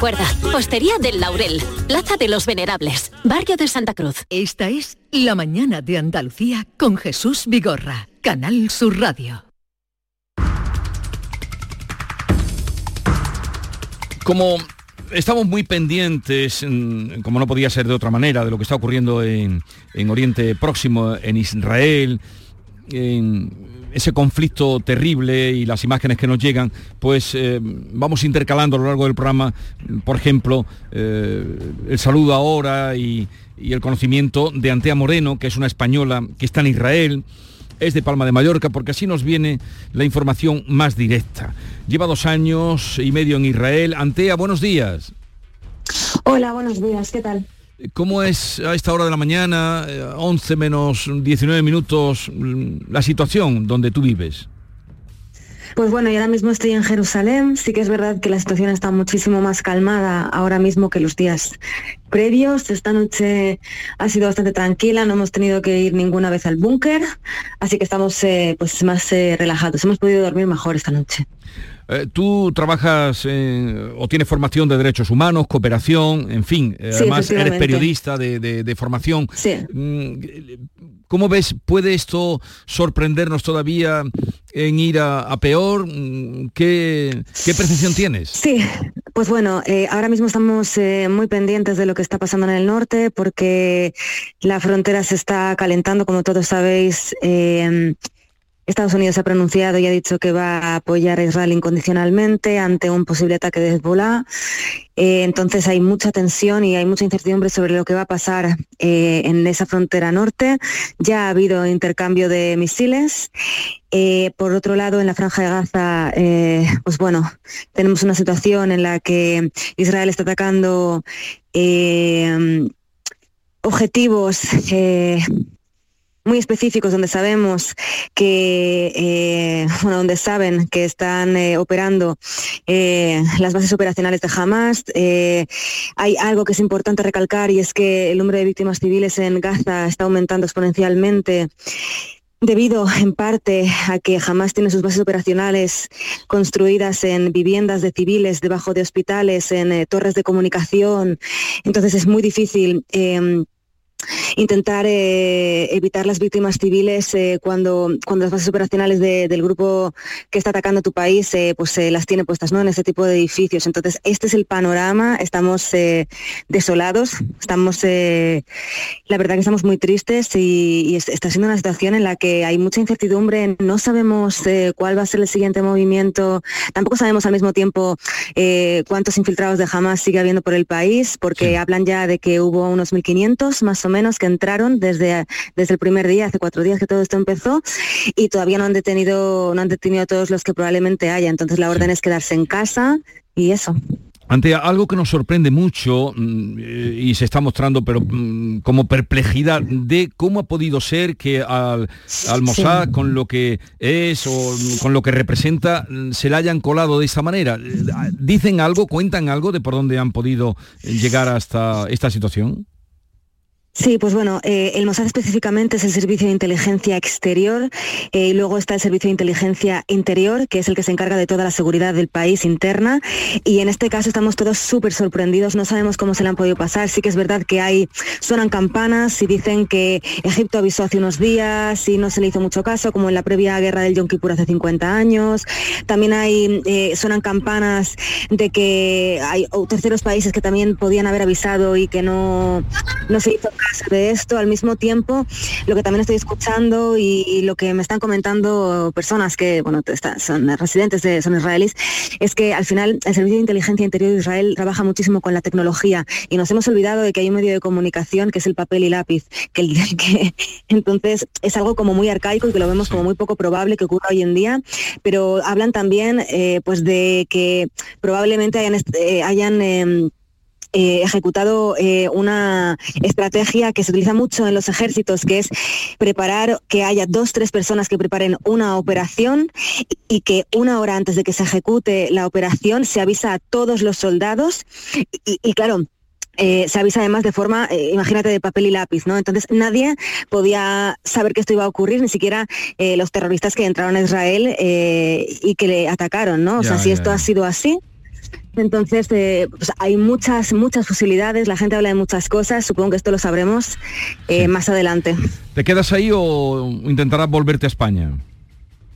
Recuerda, Postería del Laurel, Plaza de los Venerables, Barrio de Santa Cruz. Esta es La Mañana de Andalucía con Jesús Vigorra, Canal Sur Radio. Como estamos muy pendientes, mm, como no podía ser de otra manera, de lo que está ocurriendo en, en Oriente Próximo, en Israel, en ese conflicto terrible y las imágenes que nos llegan, pues eh, vamos intercalando a lo largo del programa, por ejemplo, eh, el saludo ahora y, y el conocimiento de Antea Moreno, que es una española que está en Israel, es de Palma de Mallorca, porque así nos viene la información más directa. Lleva dos años y medio en Israel. Antea, buenos días. Hola, buenos días, ¿qué tal? ¿Cómo es a esta hora de la mañana, eh, 11 menos 19 minutos, mm, la situación donde tú vives? Pues bueno, yo ahora mismo estoy en Jerusalén. Sí que es verdad que la situación está muchísimo más calmada ahora mismo que los días previos. Esta noche ha sido bastante tranquila, no hemos tenido que ir ninguna vez al búnker, así que estamos eh, pues más eh, relajados. Hemos podido dormir mejor esta noche. Eh, tú trabajas o tienes formación de derechos humanos, cooperación, en fin, eh, Sí, además eres periodista de, de- de formación. Sí. Mm, ¿Cómo ves, puede esto sorprendernos todavía en ir a, a peor? Mm, ¿Qué, qué percepción tienes? Sí, pues bueno, eh, ahora mismo estamos eh, muy pendientes de lo que está pasando en el norte porque la frontera se está calentando, como todos sabéis. eh, Estados Unidos ha pronunciado y ha dicho que va a apoyar a Israel incondicionalmente ante un posible ataque de Hezbollah. Eh, entonces hay mucha tensión y hay mucha incertidumbre sobre lo que va a pasar eh, en esa frontera norte. Ya ha habido intercambio de misiles. Eh, por otro lado, en la franja de Gaza, pues bueno, tenemos una situación en la que Israel está atacando objetivos muy específicos donde sabemos que, eh, bueno, donde saben que están eh, operando eh, las bases operacionales de Hamas. Eh, hay algo que es importante recalcar y es que el número de víctimas civiles en Gaza está aumentando exponencialmente debido en parte a que Hamas tiene sus bases operacionales construidas en viviendas de civiles, debajo de hospitales, en torres de comunicación. Entonces es muy difícil. em, intentar eh, evitar las víctimas civiles eh, cuando, cuando las bases operacionales de- del grupo que está atacando tu país eh, pues eh, las tiene puestas ¿no? en este tipo de edificios. Entonces, este es el panorama, estamos eh, desolados, estamos, eh, la verdad que estamos muy tristes y, y es- está siendo una situación en la que hay mucha incertidumbre, no sabemos eh, cuál va a ser el siguiente movimiento, tampoco sabemos al mismo tiempo eh, cuántos infiltrados de Hamas sigue habiendo por el país, porque hablan ya de que hubo unos 1.500 más o menos que entraron desde, desde el primer día, hace cuatro días que todo esto empezó, y todavía no han detenido, no han detenido a todos los que probablemente haya. Entonces la orden es quedarse en casa y eso. Ante algo que nos sorprende mucho mm, eh, y se está mostrando pero mm, como perplejidad de cómo ha podido ser que al, al Mossad Sí. con lo que es o con lo que representa mm, se le hayan colado de esta manera. Eh, ¿Dicen algo, cuentan algo de por dónde han podido llegar hasta esta situación? Sí, pues bueno, eh, el Mossad específicamente es el servicio de inteligencia exterior eh, y luego está el servicio de inteligencia interior, que es el que se encarga de toda la seguridad del país interna. Y en este caso estamos todos súper sorprendidos, no sabemos cómo se le han podido pasar. Sí que es verdad que hay, suenan campanas y dicen que Egipto avisó hace unos días y no se le hizo mucho caso, como en la previa guerra del Yom Kippur hace 50 años. También hay, eh, suenan campanas de que hay terceros países que también podían haber avisado y que no, no se hizo de esto. Al mismo tiempo, lo que también estoy escuchando y, lo que me están comentando personas que, bueno, son residentes, de, son israelíes, es que al final el Servicio de Inteligencia Interior de Israel trabaja muchísimo con la tecnología y nos hemos olvidado de que hay un medio de comunicación que es el papel y lápiz, que, que entonces es algo como muy arcaico y que lo vemos como muy poco probable que ocurra hoy en día, pero hablan también eh, pues de que probablemente hayan, eh, hayan em, eh, ejecutado eh, una estrategia que se utiliza mucho en los ejércitos, que es preparar que haya dos, tres personas que preparen una operación y que una hora antes de que se ejecute la operación se avisa a todos los soldados y, claro, eh, se avisa además de forma, imagínate, de papel y lápiz, ¿no? Entonces nadie podía saber que esto iba a ocurrir, ni siquiera los terroristas que entraron a Israel y que le atacaron, ¿no? O sea, si esto ha sido así, entonces, eh, pues hay muchas, muchas posibilidades, la gente habla de muchas cosas, supongo que esto lo sabremos eh, más adelante. ¿Te quedas ahí o intentarás volverte a España?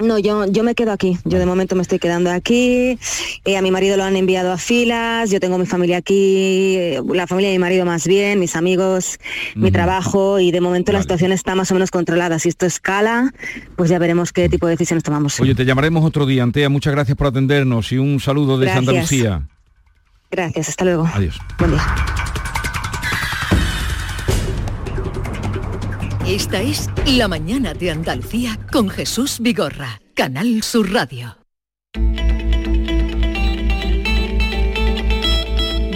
No, yo, yo me quedo aquí. Yo de momento me estoy quedando aquí. Eh, a mi marido lo han enviado a filas. Yo tengo mi familia aquí, eh, la familia de mi marido más bien, mis amigos, mi trabajo y de momento la situación está más o menos controlada. Si esto escala, pues ya veremos qué tipo de decisiones tomamos. Oye, te llamaremos otro día, Antea. Muchas gracias por atendernos y un saludo desde Andalucía. Gracias, hasta luego. Adiós. Buen día. Esta es La Mañana de Andalucía con Jesús Vigorra, Canal Sur Radio.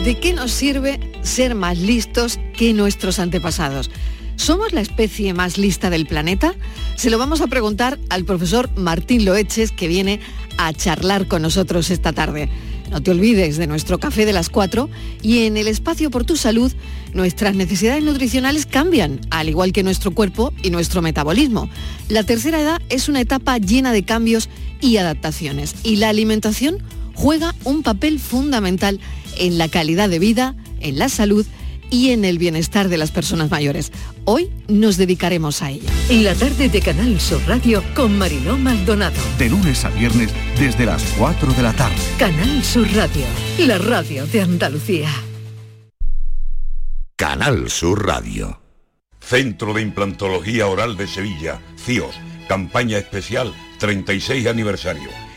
¿De qué nos sirve ser más listos que nuestros antepasados? ¿Somos la especie más lista del planeta? Se lo vamos a preguntar al profesor Martín Loeches, que viene a charlar con nosotros esta tarde. No te olvides de nuestro café de las 4 y en el espacio por tu salud nuestras necesidades nutricionales cambian, al igual que nuestro cuerpo y nuestro metabolismo. La tercera edad es una etapa llena de cambios y adaptaciones y la alimentación juega un papel fundamental en la calidad de vida, en la salud en el bienestar de las personas mayores. Hoy nos dedicaremos a ella. En la tarde de Canal Sur Radio con Mariló Maldonado. De lunes a viernes desde las 4 de la tarde. Canal Sur Radio, la radio de Andalucía. Canal Sur Radio. Centro de Implantología Oral de Sevilla, CIOS, campaña especial 36 aniversario.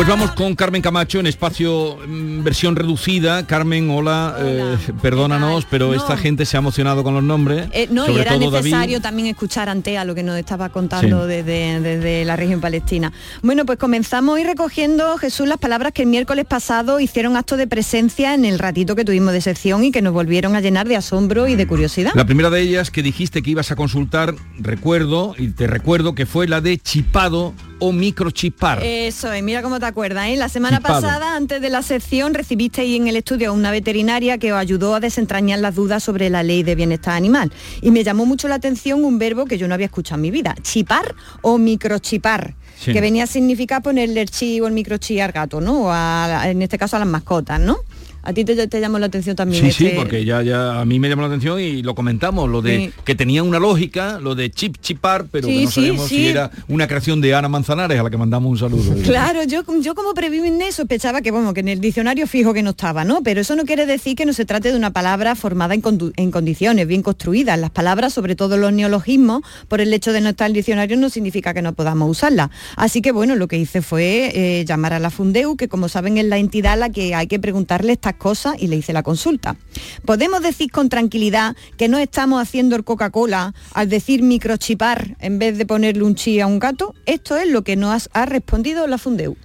Pues vamos con Carmen Camacho en espacio mm, versión reducida. Carmen, hola, eh, perdónanos, pero esta gente se ha emocionado con los nombres. Eh, no, y era necesario también escuchar ante a lo que nos estaba contando desde, desde, la región palestina. Bueno, pues comenzamos hoy recogiendo, Jesús, las palabras que el miércoles pasado hicieron acto de presencia en el ratito que tuvimos de sección y que nos volvieron a llenar de asombro y de curiosidad. La primera de ellas que dijiste que ibas a consultar, recuerdo, y te recuerdo que fue la de chipado o microchipar. Eso es, mira cómo te acuerdas. ¿eh? La semana pasada, antes de la sección, recibisteis en el estudio a una veterinaria que os ayudó a desentrañar las dudas sobre la ley de bienestar animal. Y me llamó mucho la atención un verbo que yo no había escuchado en mi vida, chipar o microchipar. Que venía a significar ponerle el chi o el microchip al gato, ¿no? O en este caso a las mascotas, ¿no? A ti te, te llamó la atención también. Sí, sí, este- porque ya, ya a mí me llamó la atención y lo comentamos, lo de Sí. que tenía una lógica, lo de chip chipar, pero Sí, que no sí, sabemos si era una creación de Ana Manzanares, a la que mandamos un saludo. Claro, yo, yo como previne sospechaba que, bueno, que en el diccionario fijo que no estaba, ¿no? Pero eso no quiere decir que no se trate de una palabra formada en, en condiciones, bien construidas. Las palabras, sobre todo los neologismos, por el hecho de no estar en el diccionario no significa que no podamos usarlas. Así que, bueno, lo que hice fue eh, llamar a la Fundeu, que como saben es la entidad a la que hay que preguntarle cosas, y le hice la consulta. ¿Podemos decir con tranquilidad que no estamos haciendo el Coca-Cola al decir microchipar en vez de ponerle un chi a un gato? Esto es lo que nos ha respondido la Fundeu.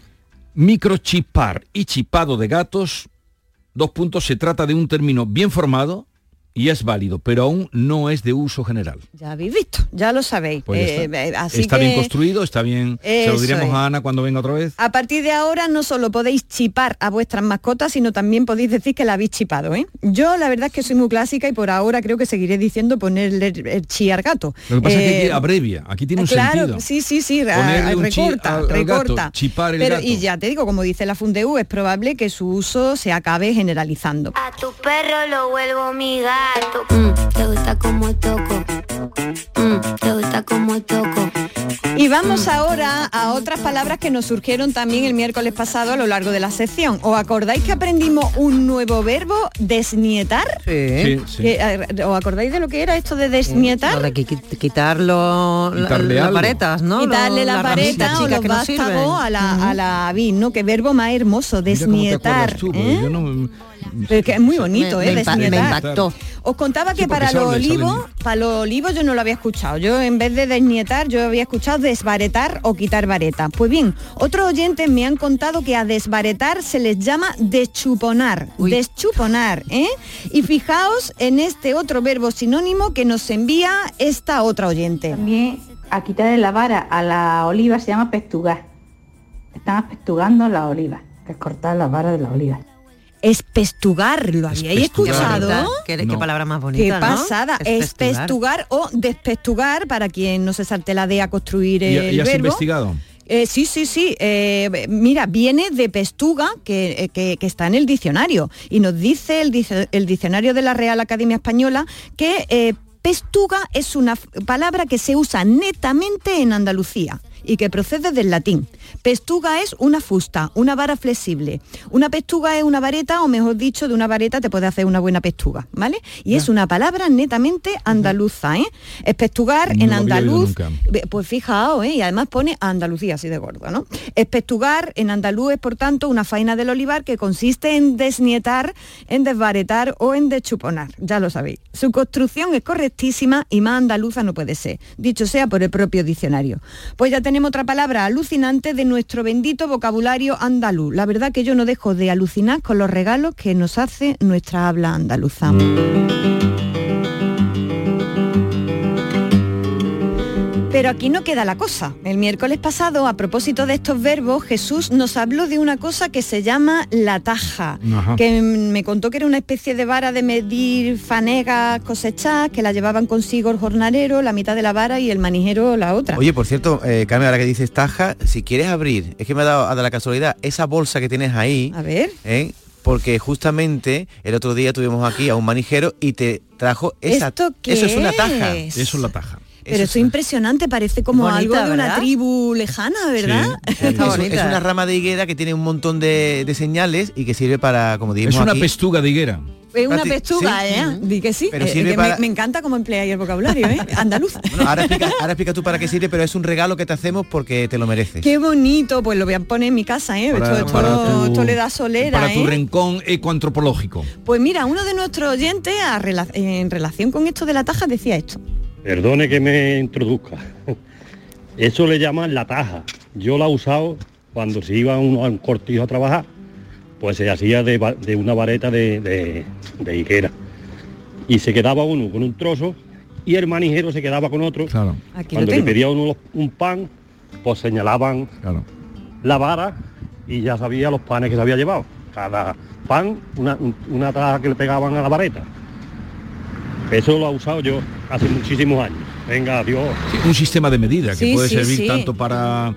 Microchipar y chipado de gatos, dos puntos, se trata de un término bien formado y es válido, pero aún no es de uso general. Ya habéis visto, ya lo sabéis. Pues ya Eh, está. eh, así está que, bien construido, está bien. Se lo Eso diremos es. a Ana cuando venga otra vez. A partir de ahora no solo podéis chipar a vuestras mascotas, sino también podéis decir que la habéis chipado. ¿eh? Yo la verdad es que soy muy clásica y por ahora creo que seguiré diciendo ponerle el, el chi al gato. Lo que pasa es que Eh, aquí abrevia, aquí tiene un claro, sentido. sí, sí, sí, a- recorta, al- al gato, recorta. chipar el Pero, gato. Y ya te digo, como dice la Fundeu, es probable que su uso se acabe generalizando. A tu perro lo vuelvo mi gato. Mm, te gusta como toco. Mm, te gusta como toco. Y vamos ahora a otras palabras que nos surgieron también el miércoles pasado a lo largo de la sección. ¿Os acordáis que aprendimos un nuevo verbo, desnietar? Sí, sí. ¿Os acordáis de lo que era esto de desnietar? Lo de qui- qui- quitar lo- la- Quitarle las algo. varetas, ¿no? Quitarle la ramitas o los vástagos a la, a la vid, ¿no? Qué verbo más hermoso, desnietar. ¿eh? Pero que es muy bonito, Me- ¿eh? me impactó. Os contaba que para los olivos, para los olivos yo no lo había escuchado. Yo en vez de desnietar, yo había escuchado desbaretar o quitar vareta. Pues bien, otros oyentes me han contado que a desbaretar se les llama deschuponar. Deschuponar, ¿eh? Y fijaos en este otro verbo sinónimo que nos envía esta otra oyente. También a quitarle la vara a la oliva se llama pestugar. Están apestugando la oliva, que es cortar la vara de la oliva. Espestugar, ¿lo habíais escuchado? Qué- qué No. palabra más Qué bonita, ¿no? pasada. Espestugar. Espestugar o despestugar, para quien no se salte la de a construir ¿Y, el y has verbo. investigado? Eh, sí, sí, sí. Eh, mira, viene de pestuga, que, eh, que- que está en el diccionario. Y nos dice el, dice- el diccionario de la Real Academia Española que eh, pestuga es una palabra que se usa netamente en Andalucía y que procede del latín. Pestuga es una fusta, una vara flexible. Una pestuga es una vareta, o mejor dicho, de una vareta te puede hacer una buena pestuga, ¿vale? Y es una palabra netamente andaluza, ¿eh? Espestugar No en andaluz Pues fijaos, ¿eh? y además pone Andalucía así de gordo, ¿no? Espestugar en andaluz es, por tanto, una faena del olivar que consiste en desnietar, en desbaretar o en deschuponar, ya lo sabéis. Su construcción es correctísima y más andaluza no puede ser, dicho sea por el propio diccionario. Pues ya tenemos otra palabra alucinante de nuestro bendito vocabulario andaluz. La verdad que yo no dejo de alucinar con los regalos que nos hace nuestra habla andaluza. Pero aquí no queda la cosa. El miércoles pasado, a propósito de estos verbos, Jesús nos habló de una cosa que se llama la taja, Ajá. que me contó que era una especie de vara de medir fanegas cosechadas, que la llevaban consigo el jornalero, la mitad de la vara y el manijero la otra. Oye, por cierto, eh, Carmen, ahora que dices taja, si quieres abrir, es que me ha dado, dado la casualidad, esa bolsa que tienes ahí, A ver. ¿eh? porque justamente el otro día tuvimos aquí a un manijero y te trajo esa... ¿Esto qué eso es una taja. es? Eso es la taja. Pero eso es impresionante, parece como Bonita, algo de una ¿verdad? tribu lejana, ¿verdad? Es, es una rama de higuera que tiene un montón de, de señales y que sirve para, como Es dijimos una aquí, pestuga de higuera. Es una pestuga, sí. ¿eh? Di que sí. Pero Eh, que me- para- me, encanta cómo empleáis el vocabulario, ¿eh? Andaluz. Bueno, ahora, explica, ahora explica tú para qué sirve, pero es un regalo que te hacemos porque te lo mereces. Qué bonito, pues lo voy a poner en mi casa, ¿eh? Para- esto, esto- para tu- esto le da solera, Para tu ¿eh? rincón ecoantropológico. Pues mira, uno de nuestros oyentes a rela- en relación con esto de la taja decía esto. Perdone que me introduzca. Eso le llaman la taja. Yo la he usado cuando se iba uno a un cortijo a trabajar, pues se hacía de, una vareta de, de- de higuera. Y se quedaba uno con un trozo y el manijero se quedaba con otro. Aquí Cuando le pedía uno los- un pan, pues señalaban la vara y ya sabía los panes que se había llevado. Cada pan, una, un- una taja que le pegaban a la vareta. Eso lo he usado yo hace muchísimos años. Venga, adiós. un sistema de medida que Sí, puede sí, servir sí. tanto para A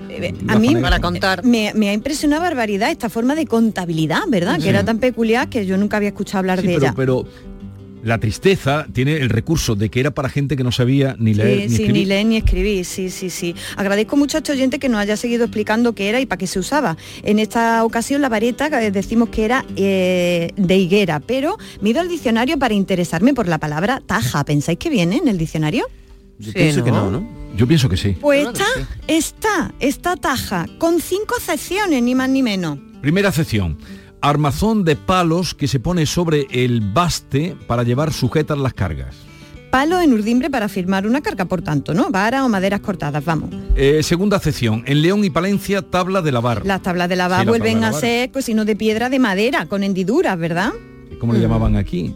la mí faena- contar. Me, me ha impresionado barbaridad esta forma de contabilidad, ¿verdad? Sí. Que era tan peculiar que yo nunca había escuchado hablar Sí, de pero, ella. pero la tristeza tiene el recurso de que era para gente que no sabía ni leer Sí, ni sí, escribir. ni leer ni escribir, sí, sí, sí. Agradezco mucho a este oyente que nos haya seguido explicando qué era y para qué se usaba. En esta ocasión la vareta eh, decimos que era eh, de higuera, pero me he ido al diccionario para interesarme por la palabra taja. ¿Pensáis que viene en el diccionario? Yo pienso que no, ¿no? Yo pienso que sí. Pues está, está, esta taja, con cinco acepciones, ni más ni menos. Primera sección. Armazón de palos que se pone sobre el baste para llevar sujetas las cargas. Palo en urdimbre para firmar una carga, por tanto, ¿no? Vara o maderas cortadas, vamos. Eh, segunda sección. En León y Palencia, tabla de lavar. Las tablas de lavar Sí, la vuelven tabla de a ser, pues si no de piedra, de madera, con hendiduras, ¿verdad? ¿Cómo le llamaban aquí?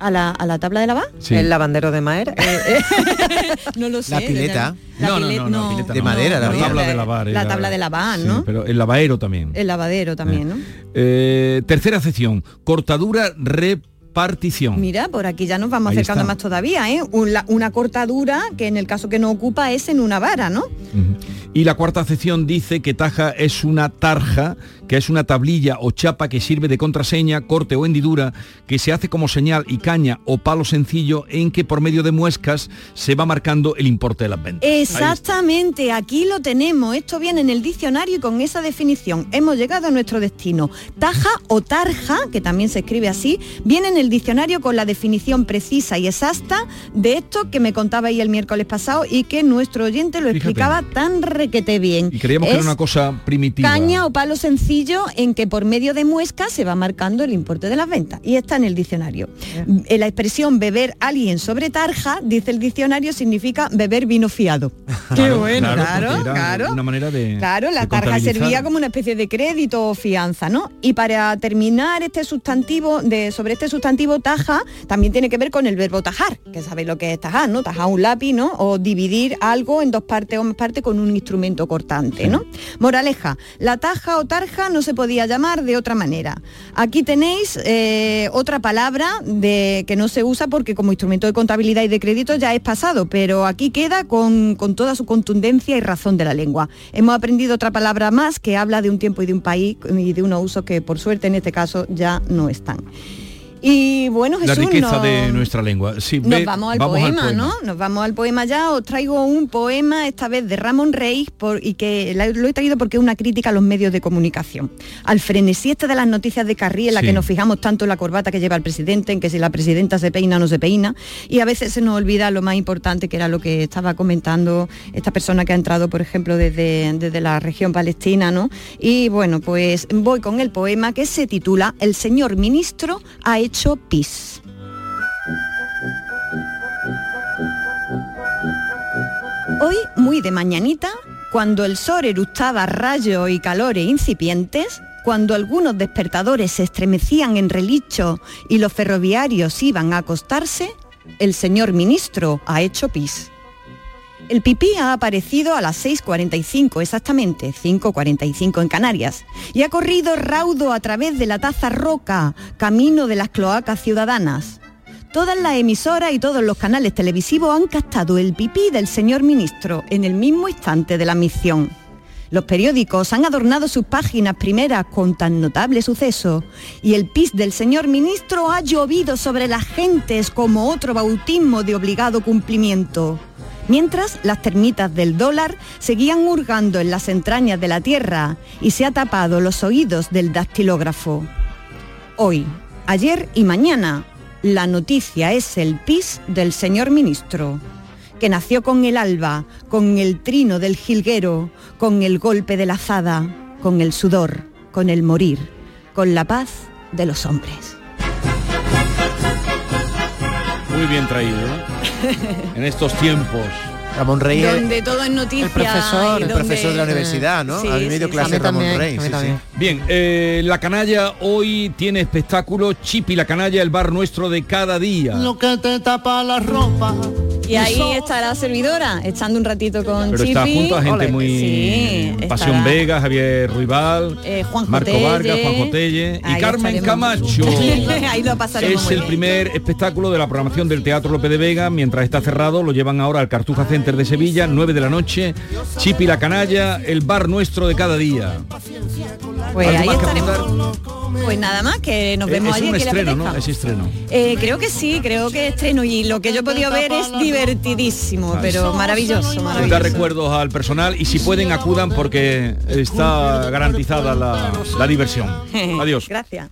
¿A la, a la tabla de lavar? Sí. El lavandero de Maer. no lo sé. La pileta. La no, no, pilet- no, no, pileta De no. madera, la la tabla de lavar. La tabla de lavar, sí, ¿no? pero el lavadero también. El lavadero también, ¿no? Eh, tercera sección. Cortadura repartición. Mira, por aquí ya nos vamos Ahí acercando está. más todavía, ¿eh? Una cortadura que en el caso que no ocupa es en una vara, ¿no? Y la cuarta sección dice que taja es una tarja, que es una tablilla o chapa que sirve de contraseña, corte o hendidura, que se hace como señal y caña o palo sencillo en que por medio de muescas se va marcando el importe de las ventas. Exactamente, aquí lo tenemos. Esto viene en el diccionario y con esa definición hemos llegado a nuestro destino. Taja o tarja, que también se escribe así, viene en el diccionario con la definición precisa y exacta de esto que me contaba ahí el miércoles pasado y que nuestro oyente lo Fíjate. explicaba tan requete bien. Y creíamos que era Es una cosa primitiva. Caña o palo sencillo en que por medio de muescas se va marcando el importe de las ventas. Y está en el diccionario. La expresión beber alguien sobre tarja, dice el diccionario, significa beber vino fiado. Qué bueno, claro, claro. Una manera de Claro, la de tarja servía como una especie de crédito o fianza, ¿no? Y para terminar este sustantivo, de, sobre este sustantivo taja, también tiene que ver con el verbo tajar, que sabéis lo que es tajar, ¿no? Tajar un lápiz, ¿no? O dividir algo en dos partes o más partes con un instrumento cortante, ¿no? Moraleja, la taja o tarja no se podía llamar de otra manera. Aquí tenéis eh, otra palabra de, que no se usa porque como instrumento de contabilidad y de crédito ya es pasado, pero aquí queda con, con toda su contundencia y razón de la lengua. Hemos aprendido otra palabra más que habla de un tiempo y de un país y de unos usos que por suerte en este caso ya no están. Y bueno, La Jesús, riqueza no- de nuestra lengua. Sí, nos ve- vamos, al, poema, ¿no? Nos vamos al poema ya. Os traigo un poema, esta vez de Ramón Rey, por- y que la- lo he traído porque es una crítica a los medios de comunicación. Al frenesí este de las noticias de Carrí, en la Sí. que nos fijamos tanto en la corbata que lleva el presidente, en que si la presidenta se peina o no se peina, y a veces se nos olvida lo más importante, que era lo que estaba comentando esta persona que ha entrado, por ejemplo, desde, desde la región palestina, ¿no? Y bueno, pues voy con el poema que se titula El señor ministro ha hecho pis. Hoy, muy de mañanita, cuando el sol eructaba rayos y calores incipientes, cuando algunos despertadores se estremecían en relicho y los ferroviarios iban a acostarse, el señor ministro ha hecho pis. El pipí ha aparecido a las 6.45 exactamente, 5.45 en Canarias, y ha corrido raudo a través de la taza roca, camino de las cloacas ciudadanas. Todas las emisoras y todos los canales televisivos han captado el pipí del señor ministro en el mismo instante de la misión. Los periódicos han adornado sus páginas primeras con tan notable suceso y el pis del señor ministro ha llovido sobre las gentes como otro bautismo de obligado cumplimiento. Mientras las termitas del dólar seguían hurgando en las entrañas de la tierra y se ha tapado los oídos del dactilógrafo. Hoy, ayer y mañana, la noticia es el pis del señor ministro, que nació con el alba, con el trino del jilguero, con el golpe de la azada, con el sudor, con el morir, con la paz de los hombres. Muy bien traído. en estos tiempos. Ramón Rey es- Donde todo es noticia. El profesor, y el donde- profesor de la universidad, ¿no? Sí, a mí me dio sí, clase sí. Ramón Rey. sí, sí. Bien, eh, la canalla hoy tiene espectáculo Chip y la canalla, el bar nuestro de cada día. Lo que te tapa la ropa Y ahí está la servidora, echando un ratito con Pero Chipi. está junto a gente Ole, muy sí, Pasión estará, Vega, Javier Ruibal, eh, Juanjo Marco. Vargas, Juanjo Telle y Carmen. Camacho. ahí lo pasaremos Es el bien. primer espectáculo de la programación del Teatro López de Vega. Mientras está cerrado, lo llevan ahora al Cartuja Center de Sevilla, 9 de la noche. Chipi la canalla, el bar nuestro de cada día. Pues ¿Algo ahí estaremos. Pues nada más, que nos vemos es allí un estreno, ¿no? Es estreno. Eh, creo que sí, creo que estreno y lo que yo he podido ver es divertidísimo, pero maravilloso, maravilloso. recuerdos al personal y si pueden acudan porque está garantizada la, la diversión. Adiós. Gracias.